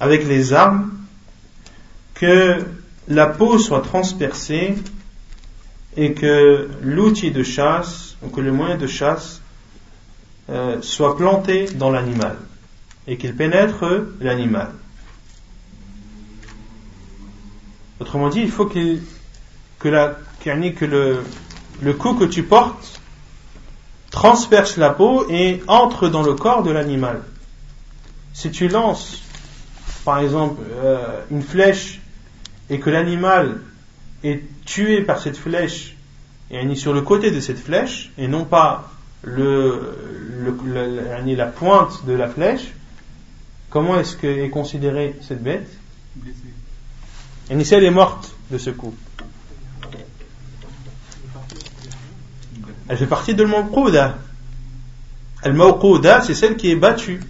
avec les armes que la peau soit transpercée et que l'outil de chasse, ou que le moyen de chasse euh, soit planté dans l'animal et qu'il pénètre l'animal. Autrement dit, il faut que, la, que le, le coup que tu portes transperce la peau et entre dans le corps de l'animal. Si tu lances, par exemple, euh, une flèche et que l'animal est tué par cette flèche et est sur le côté de cette flèche et non pas le, le, la pointe de la flèche, comment est-ce qu'est considérée cette bête? Et si elle est morte de ce coup. Elle fait partie de l'mawqouda. Al-mawqouda, c'est celle qui est battue.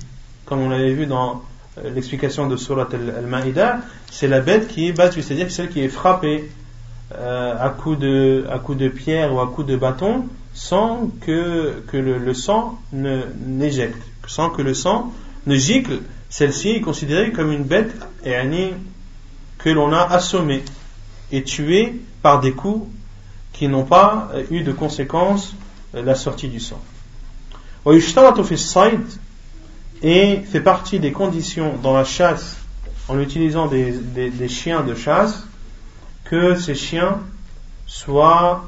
Comme on l'avait vu dans l'explication de Surat al-Ma'ida, c'est la bête qui est battue, c'est-à-dire celle qui est frappée euh, à coups de, pierre ou à coups de bâton sans que, le, sang n'éjecte, sans que le sang ne gicle. Celle-ci est considérée comme une bête et que l'on a assommée et tuée par des coups qui n'ont pas euh, eu de conséquence euh, la sortie du sang. Et fait partie des conditions dans la chasse en utilisant des, des chiens de chasse que ces chiens soient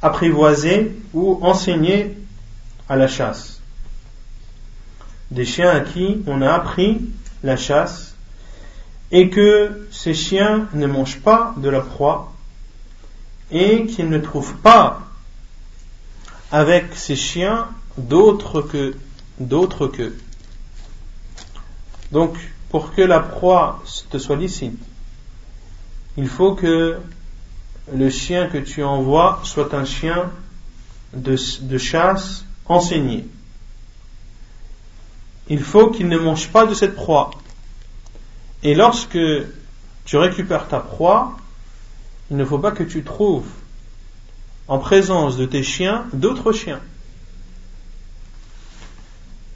apprivoisés ou enseignés à la chasse. Des chiens à qui on a appris la chasse et que ces chiens ne mangent pas de la proie et qu'ils ne trouvent pas avec ces chiens d'autres que d'autres que. Donc pour que la proie te soit licite, il faut que le chien que tu envoies soit un chien de, de chasse enseigné. Il faut qu'il ne mange pas de cette proie. Et lorsque tu récupères ta proie, il ne faut pas que tu trouves en présence de tes chiens d'autres chiens.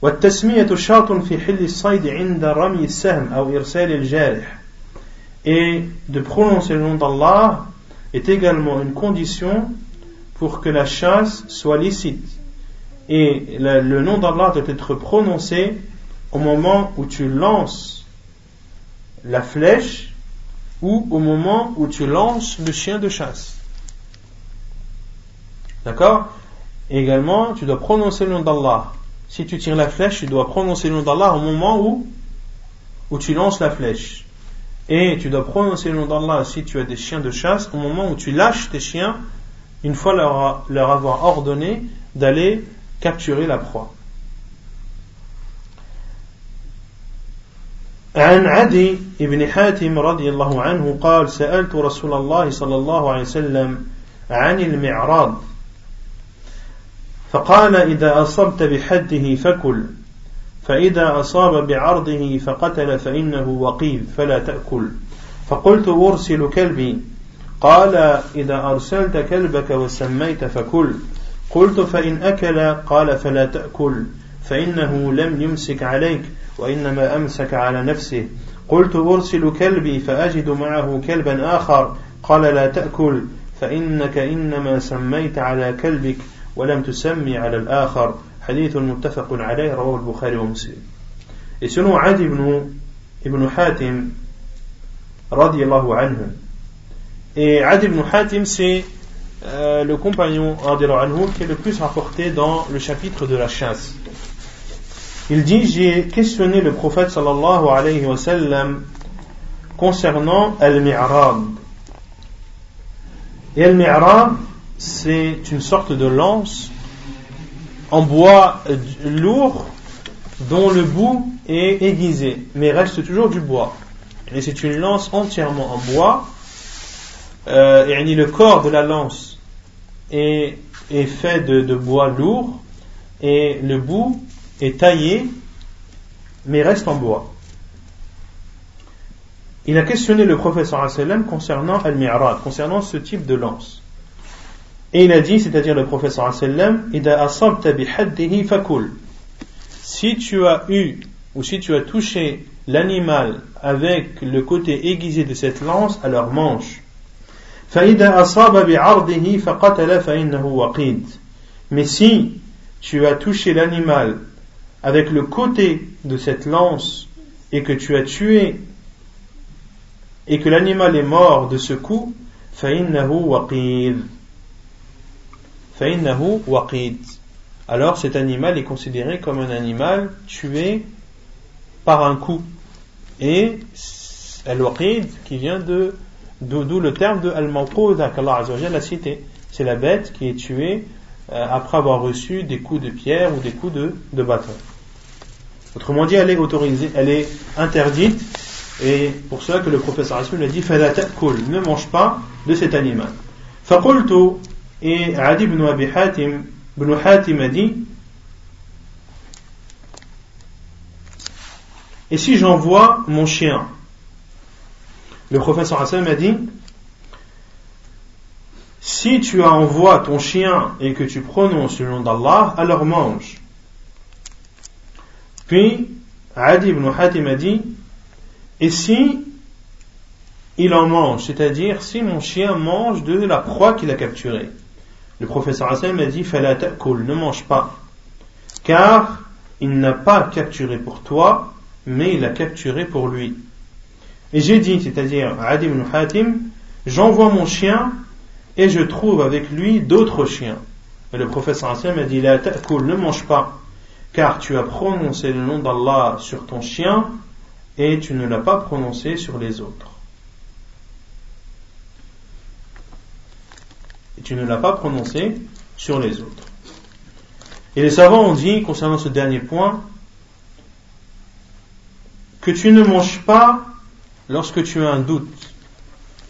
والتسمية شرط في حل الصيد عند رمي السهم أو إرسال الجارح et de prononcer le nom d'Allah est également une condition pour que la chasse soit licite. Et le nom d'Allah doit être prononcé au moment où tu lances la flèche ou au moment où tu lances le chien de chasse. D'accord Et également, tu dois prononcer le nom d'Allah si tu tires la flèche, tu dois prononcer le nom d'Allah au moment où, où tu lances la flèche. Et tu dois prononcer le nom d'Allah si tu as des chiens de chasse au moment où tu lâches tes chiens, une fois leur, leur avoir ordonné d'aller capturer la proie. عن عدي بن حاتم رضي الله عنه قال سألت رسول الله صلى الله عليه وسلم عن المعراض فقال إذا أصبت بحده فكل فإذا أصاب بعرضه فقتل فإنه وقيل فلا تأكل. فقلت أرسل كلبي. قال إذا أرسلت كلبك وسميت فكل. قلت فإن أكل قال فلا تأكل فإنه لم يمسك عليك وإنما أمسك على نفسه. قلت أرسل كلبي فأجد معه كلبا آخر. قال لا تأكل فإنك إنما سميت على كلبك ولم تسمي على الآخر حديث متفق عليه رواه البخاري ومسلم Ad ibn, ibn Hatim, radiallahu anhu, et Ad ibn Hatim, c'est euh, le compagnon anhu, qui est le plus rapporté dans le chapitre de la chasse. Il dit J'ai questionné le prophète sallallahu alayhi wa sallam concernant Al-Mi'rab. Et Al-Mi'rab, c'est une sorte de lance en bois lourd dont le bout est aiguisé, mais reste toujours du bois. Et c'est une lance entièrement en bois. Euh, et le corps de la lance est, est fait de, de, bois lourd et le bout est taillé mais reste en bois. Il a questionné le professeur concernant al-mi'rad, concernant ce type de lance. Et il a dit, c'est-à-dire le professeur sallam, si tu as eu ou si tu as touché l'animal avec le côté aiguisé de cette lance, alors mange. Mais si tu as touché l'animal avec le côté de cette lance et que tu as tué et que l'animal est mort de ce coup, alors cet animal est considéré comme un animal tué par un coup. Et al-waqid qui vient de d'où le terme de al-mawqudha qu'Allah a cité. C'est la bête qui est tuée euh, après avoir reçu des coups de pierre ou des coups de, de bâton. Autrement dit, elle est autorisée, elle est interdite, et pour cela que le professeur Rasul a dit ne mange pas de cet animal. Et Adi ibn Abi Hatim, ibn Hatim a dit Et si j'envoie mon chien? Le professeur Hassan m'a dit Si tu envoies ton chien et que tu prononces le nom d'Allah, alors mange. Puis, Adi ibn Hatim a dit Et si il en mange, c'est-à-dire si mon chien mange de la proie qu'il a capturée Le professeur Hassan m'a dit Fala ne mange pas, car il n'a pas capturé pour toi mais il l'a capturé pour lui. Et j'ai dit, c'est-à-dire Adi ibn Hatim, j'envoie mon chien et je trouve avec lui d'autres chiens. Et le professeur Hassan m'a dit, la ne mange pas, car tu as prononcé le nom d'Allah sur ton chien et tu ne l'as pas prononcé sur les autres. Tu ne l'as pas prononcé sur les autres. Et les savants ont dit, concernant ce dernier point, que tu ne manges pas lorsque tu as un doute.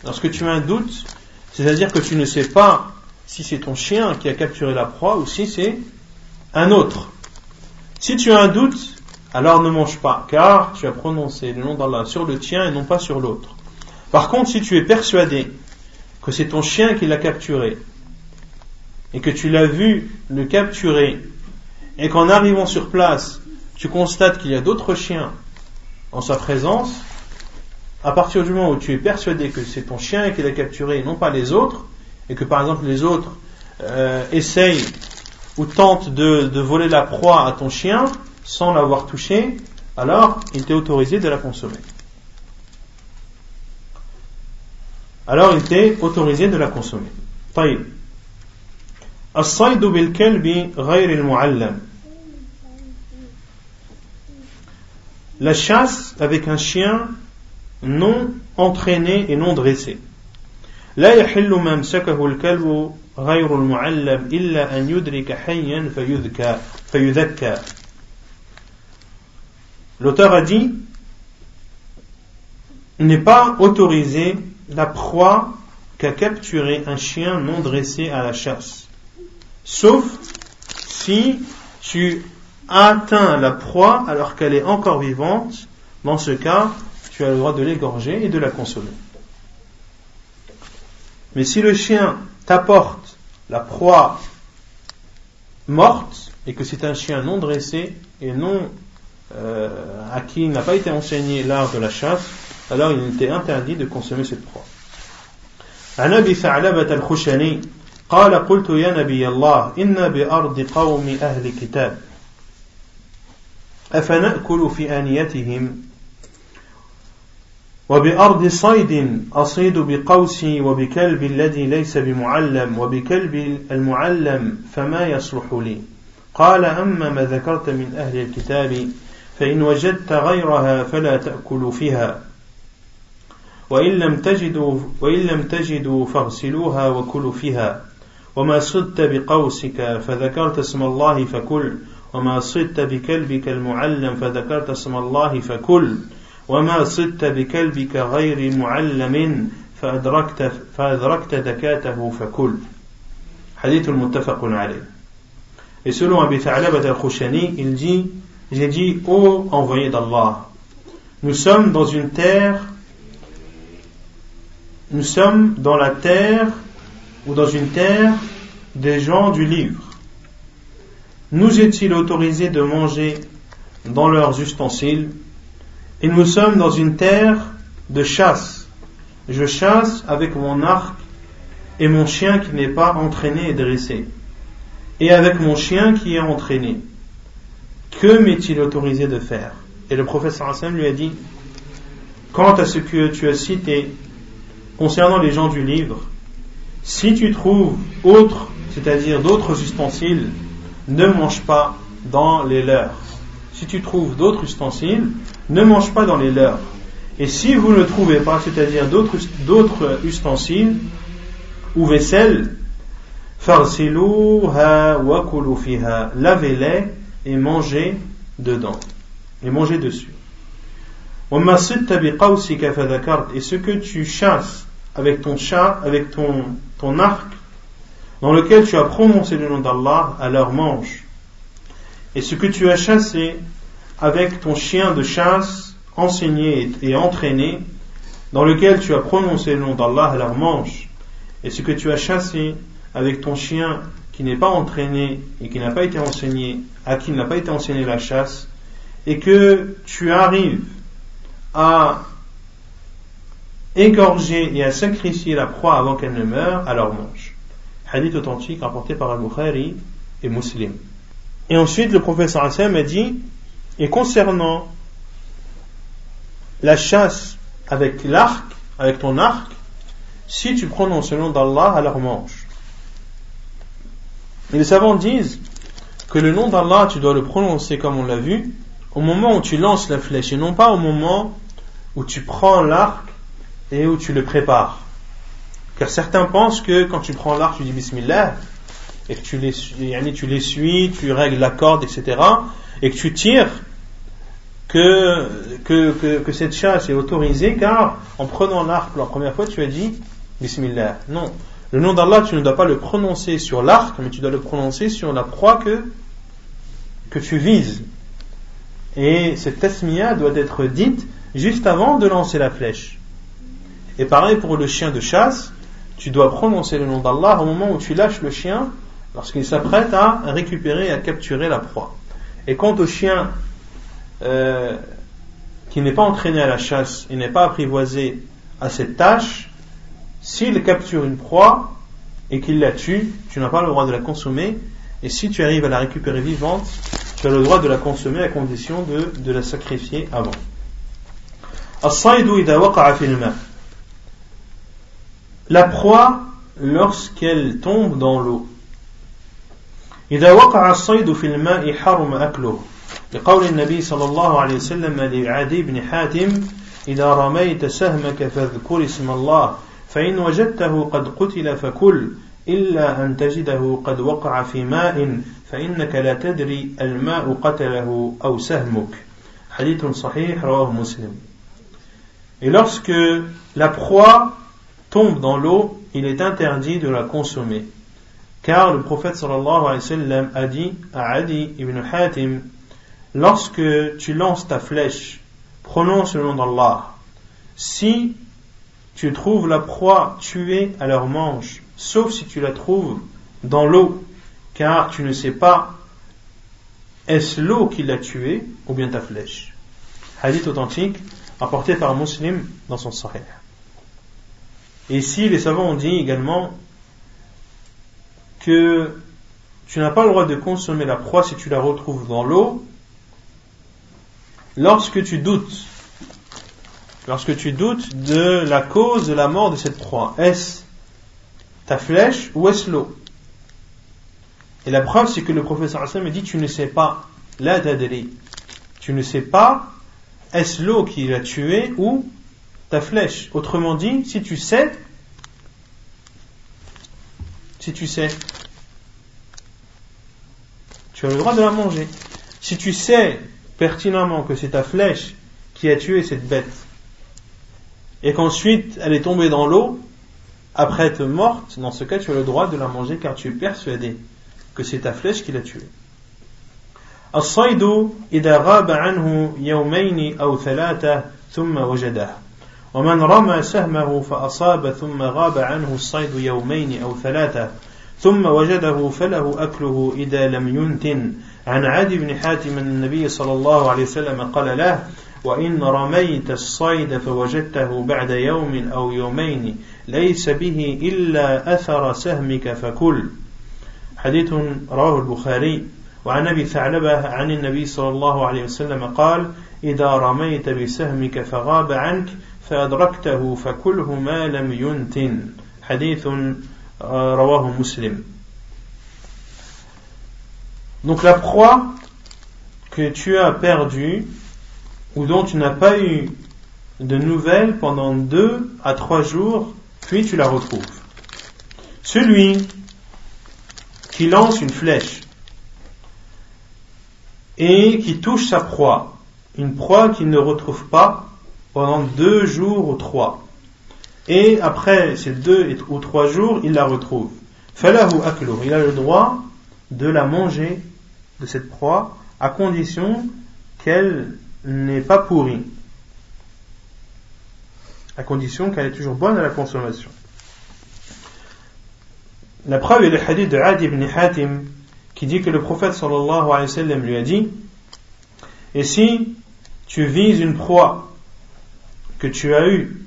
Lorsque tu as un doute, c'est-à-dire que tu ne sais pas si c'est ton chien qui a capturé la proie ou si c'est un autre. Si tu as un doute, alors ne mange pas, car tu as prononcé le nom d'Allah sur le tien et non pas sur l'autre. Par contre, si tu es persuadé que c'est ton chien qui l'a capturé, et que tu l'as vu le capturer, et qu'en arrivant sur place, tu constates qu'il y a d'autres chiens en sa présence, à partir du moment où tu es persuadé que c'est ton chien qui l'a capturé et non pas les autres, et que par exemple les autres euh, essayent ou tentent de, voler la proie à ton chien sans l'avoir touché, alors il t'est autorisé de la consommer. Alors il t'est autorisé de la consommer. la chasse avec un chien non entraîné et non dressé. لا يحل ممسكه الكلب غير المعلم إلا أن يدرك حيا فيذكى فيذكى L'auteur a dit n'est pas autorisé la proie qu'a capturé un chien non dressé à la chasse, sauf si tu atteint la proie alors qu'elle est encore vivante, dans ce cas, tu as le droit de l'égorger et de la consommer. Mais si le chien t'apporte la proie morte, et que c'est un chien non dressé et non euh, à qui n'a pas été enseigné l'art de la chasse, alors il était interdit de consommer cette proie. قال قلت يا نبي الله إن بأرض قوم أهل كتاب. أفنأكل في آنيتهم؟ وبأرض صيد أصيد بقوسي وبكلب الذي ليس بمعلم وبكلب المعلم فما يصلح لي؟ قال أما ما ذكرت من أهل الكتاب فإن وجدت غيرها فلا تأكلوا فيها. وإن لم تجدوا وإن لم تجدوا فاغسلوها وكلوا فيها. وما صدت بقوسك فذكرت اسم الله فكل. وما صدت بكلبك المعلم فذكرت اسم الله فكل. وما صدت بكلبك غير معلم فأدركت فأدركت دكاته فكل. حديث المتفق عليه. Et selon Abi Tha'labat al-Khushani, il dit J'ai dit, ô envoyé d'Allah, nous sommes dans une terre, nous sommes dans la terre ou dans une terre des gens du livre. Nous est-il autorisé de manger dans leurs ustensiles Et nous sommes dans une terre de chasse. Je chasse avec mon arc et mon chien qui n'est pas entraîné et dressé. Et avec mon chien qui est entraîné. Que m'est-il autorisé de faire? Et le professeur Hassan lui a dit Quant à ce que tu as cité concernant les gens du livre, si tu trouves autre, c'est-à-dire d'autres ustensiles, ne mange pas dans les leurs. Si tu trouves d'autres ustensiles, ne mange pas dans les leurs. Et si vous ne trouvez pas, c'est-à-dire d'autres ustensiles ou vaisselles, lavez-les et mangez dedans. Et mangez dessus. Et ce que tu chasses avec ton chat, avec ton, ton arc, dans lequel tu as prononcé le nom d'Allah, alors mange. Et ce que tu as chassé avec ton chien de chasse, enseigné et entraîné, dans lequel tu as prononcé le nom d'Allah, alors mange. Et ce que tu as chassé avec ton chien qui n'est pas entraîné et qui n'a pas été enseigné, à qui n'a pas été enseigné la chasse, et que tu arrives à égorger et à sacrifier la proie avant qu'elle ne meure, alors mange hadith authentique rapporté par Al-Bukhari et Muslim. Et ensuite, le professeur Hassan a dit, et concernant la chasse avec l'arc, avec ton arc, si tu prononces le nom d'Allah, alors mange. Et les savants disent que le nom d'Allah, tu dois le prononcer comme on l'a vu, au moment où tu lances la flèche, et non pas au moment où tu prends l'arc et où tu le prépares. Car certains pensent que quand tu prends l'arc, tu dis Bismillah, et que tu l'essuies, tu, tu règles la corde, etc., et que tu tires, que, que, que, cette chasse est autorisée, car en prenant l'arc pour la première fois, tu as dit Bismillah. Non. Le nom d'Allah, tu ne dois pas le prononcer sur l'arc, mais tu dois le prononcer sur la proie que, que tu vises. Et cette tasmiya doit être dite juste avant de lancer la flèche. Et pareil pour le chien de chasse, tu dois prononcer le nom d'Allah au moment où tu lâches le chien, lorsqu'il s'apprête à récupérer et à capturer la proie. Et quant au chien euh, qui n'est pas entraîné à la chasse et n'est pas apprivoisé à cette tâche, s'il capture une proie et qu'il la tue, tu n'as pas le droit de la consommer. Et si tu arrives à la récupérer vivante, tu as le droit de la consommer à condition de, de la sacrifier avant La proie lorsqu'elle tombe dans l'eau. إذا وقع الصيد في الماء حرم أكله لقول النبي صلى الله عليه وسلم لعدي بن حاتم إذا رميت سهمك فاذكر اسم الله فإن وجدته قد قتل فكل إلا أن تجده قد وقع في ماء فإنك لا تدري الماء قتله أو سهمك حديث صحيح رواه مسلم Et lorsque la proie tombe dans l'eau, il est interdit de la consommer. Car le prophète sallallahu alayhi wa sallam a dit à Adi ibn Hatim, lorsque tu lances ta flèche, prononce le nom d'Allah. Si tu trouves la proie tuée, alors mange, sauf si tu la trouves dans l'eau, car tu ne sais pas est-ce l'eau qui l'a tuée ou bien ta flèche. Hadith authentique apporté par un musulman dans son sahih. Et ici, les savants ont dit également que tu n'as pas le droit de consommer la proie si tu la retrouves dans l'eau lorsque tu doutes lorsque tu doutes de la cause de la mort de cette proie. Est-ce ta flèche ou est-ce l'eau? Et la preuve, c'est que le professeur Hassan me dit Tu ne sais pas, la. Tu ne sais pas, est-ce l'eau qui l'a tué ou ta flèche Autrement dit, si tu sais, si tu sais, tu as le droit de la manger. Si tu sais pertinemment que c'est ta flèche qui a tué cette bête, et qu'ensuite elle est tombée dans l'eau, après être morte, dans ce cas tu as le droit de la manger car tu es persuadé que c'est ta flèche qui l'a tuée. الصيد إذا غاب عنه يومين أو ثلاثة ثم وجده ومن رمى سهمه فأصاب ثم غاب عنه الصيد يومين أو ثلاثة ثم وجده فله أكله إذا لم ينتن. عن عدي بن حاتم النبي صلى الله عليه وسلم قال له وإن رميت الصيد فوجدته بعد يوم أو يومين ليس به إلا أثر سهمك فكل حديث رواه البخاري. وعن أبي ثعلبة عن النبي صلى الله عليه وسلم قال إذا رميت بسهمك فغاب عنك فأدركته فكله ما لم ينتن حديث رواه مسلم Donc la proie que tu as perdue ou dont tu n'as pas eu de nouvelles pendant deux à trois jours, puis tu la retrouves. Celui qui lance une flèche et qui touche sa proie, une proie qu'il ne retrouve pas pendant deux jours ou trois, et après ces deux ou trois jours, il la retrouve. Falahu aklu, il a le droit de la manger, de cette proie, à condition qu'elle n'est pas pourrie. À condition qu'elle est toujours bonne à la consommation. La preuve est le hadith de Adi ibn Hatim qui dit que le prophète sallallahu alayhi wa sallam lui a dit Et si tu vises une proie que tu as eue,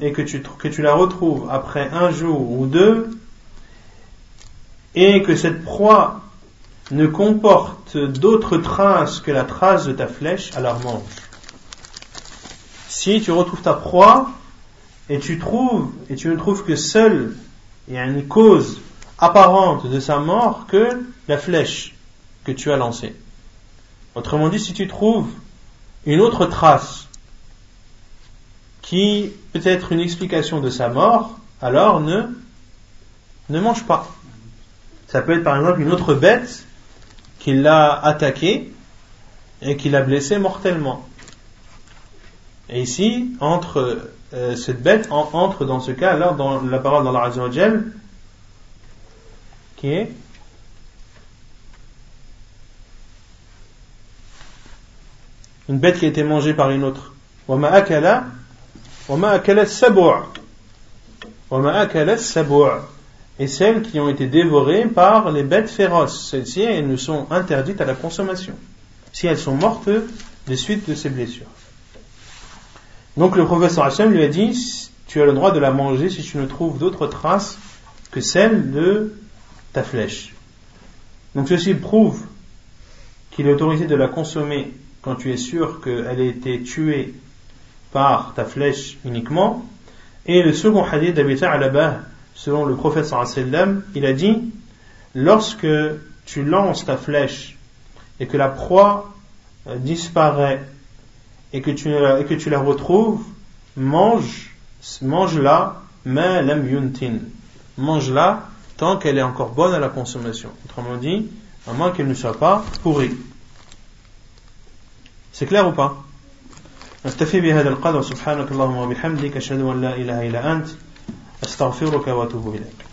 et que tu, que tu la retrouves après un jour ou deux, et que cette proie ne comporte d'autres traces que la trace de ta flèche, alors mange. Si tu retrouves ta proie et tu trouves et tu ne trouves que seule a une cause apparente de sa mort que la flèche que tu as lancée. Autrement dit, si tu trouves une autre trace qui peut être une explication de sa mort, alors ne, ne mange pas. Ça peut être par exemple une autre bête qui l'a attaqué et qui l'a blessé mortellement. Et ici, entre euh, cette bête entre dans ce cas alors dans la parole d'Allah Azzawajal qui est une bête qui a été mangée par une autre. وما أكل وما أكل السبع وما أكل السبع et celles qui ont été dévorées par les bêtes féroces. Celles-ci, elles ne sont interdites à la consommation, si elles sont mortes des suites de ces blessures. Donc le professeur Hachem lui a dit, tu as le droit de la manger si tu ne trouves d'autres traces que celles de ta flèche. Donc ceci prouve qu'il est autorisé de la consommer quand tu es sûr qu'elle a été tuée par ta flèche uniquement. Et le second hadith d'Abi selon le prophète sallam, il a dit lorsque tu lances ta flèche et que la proie euh, disparaît et que tu, et que tu la retrouves, mange, mange-la, mais lam yuntin. Mange-la tant qu'elle est encore bonne à la consommation. Autrement dit, à moins qu'elle ne soit pas pourrie. C'est clair ou pas? نكتفي بهذا القدر. سبحانك اللهم وبحمدك أشهد أن لا إله إلا أنت أستغفرك وأتوب إليك.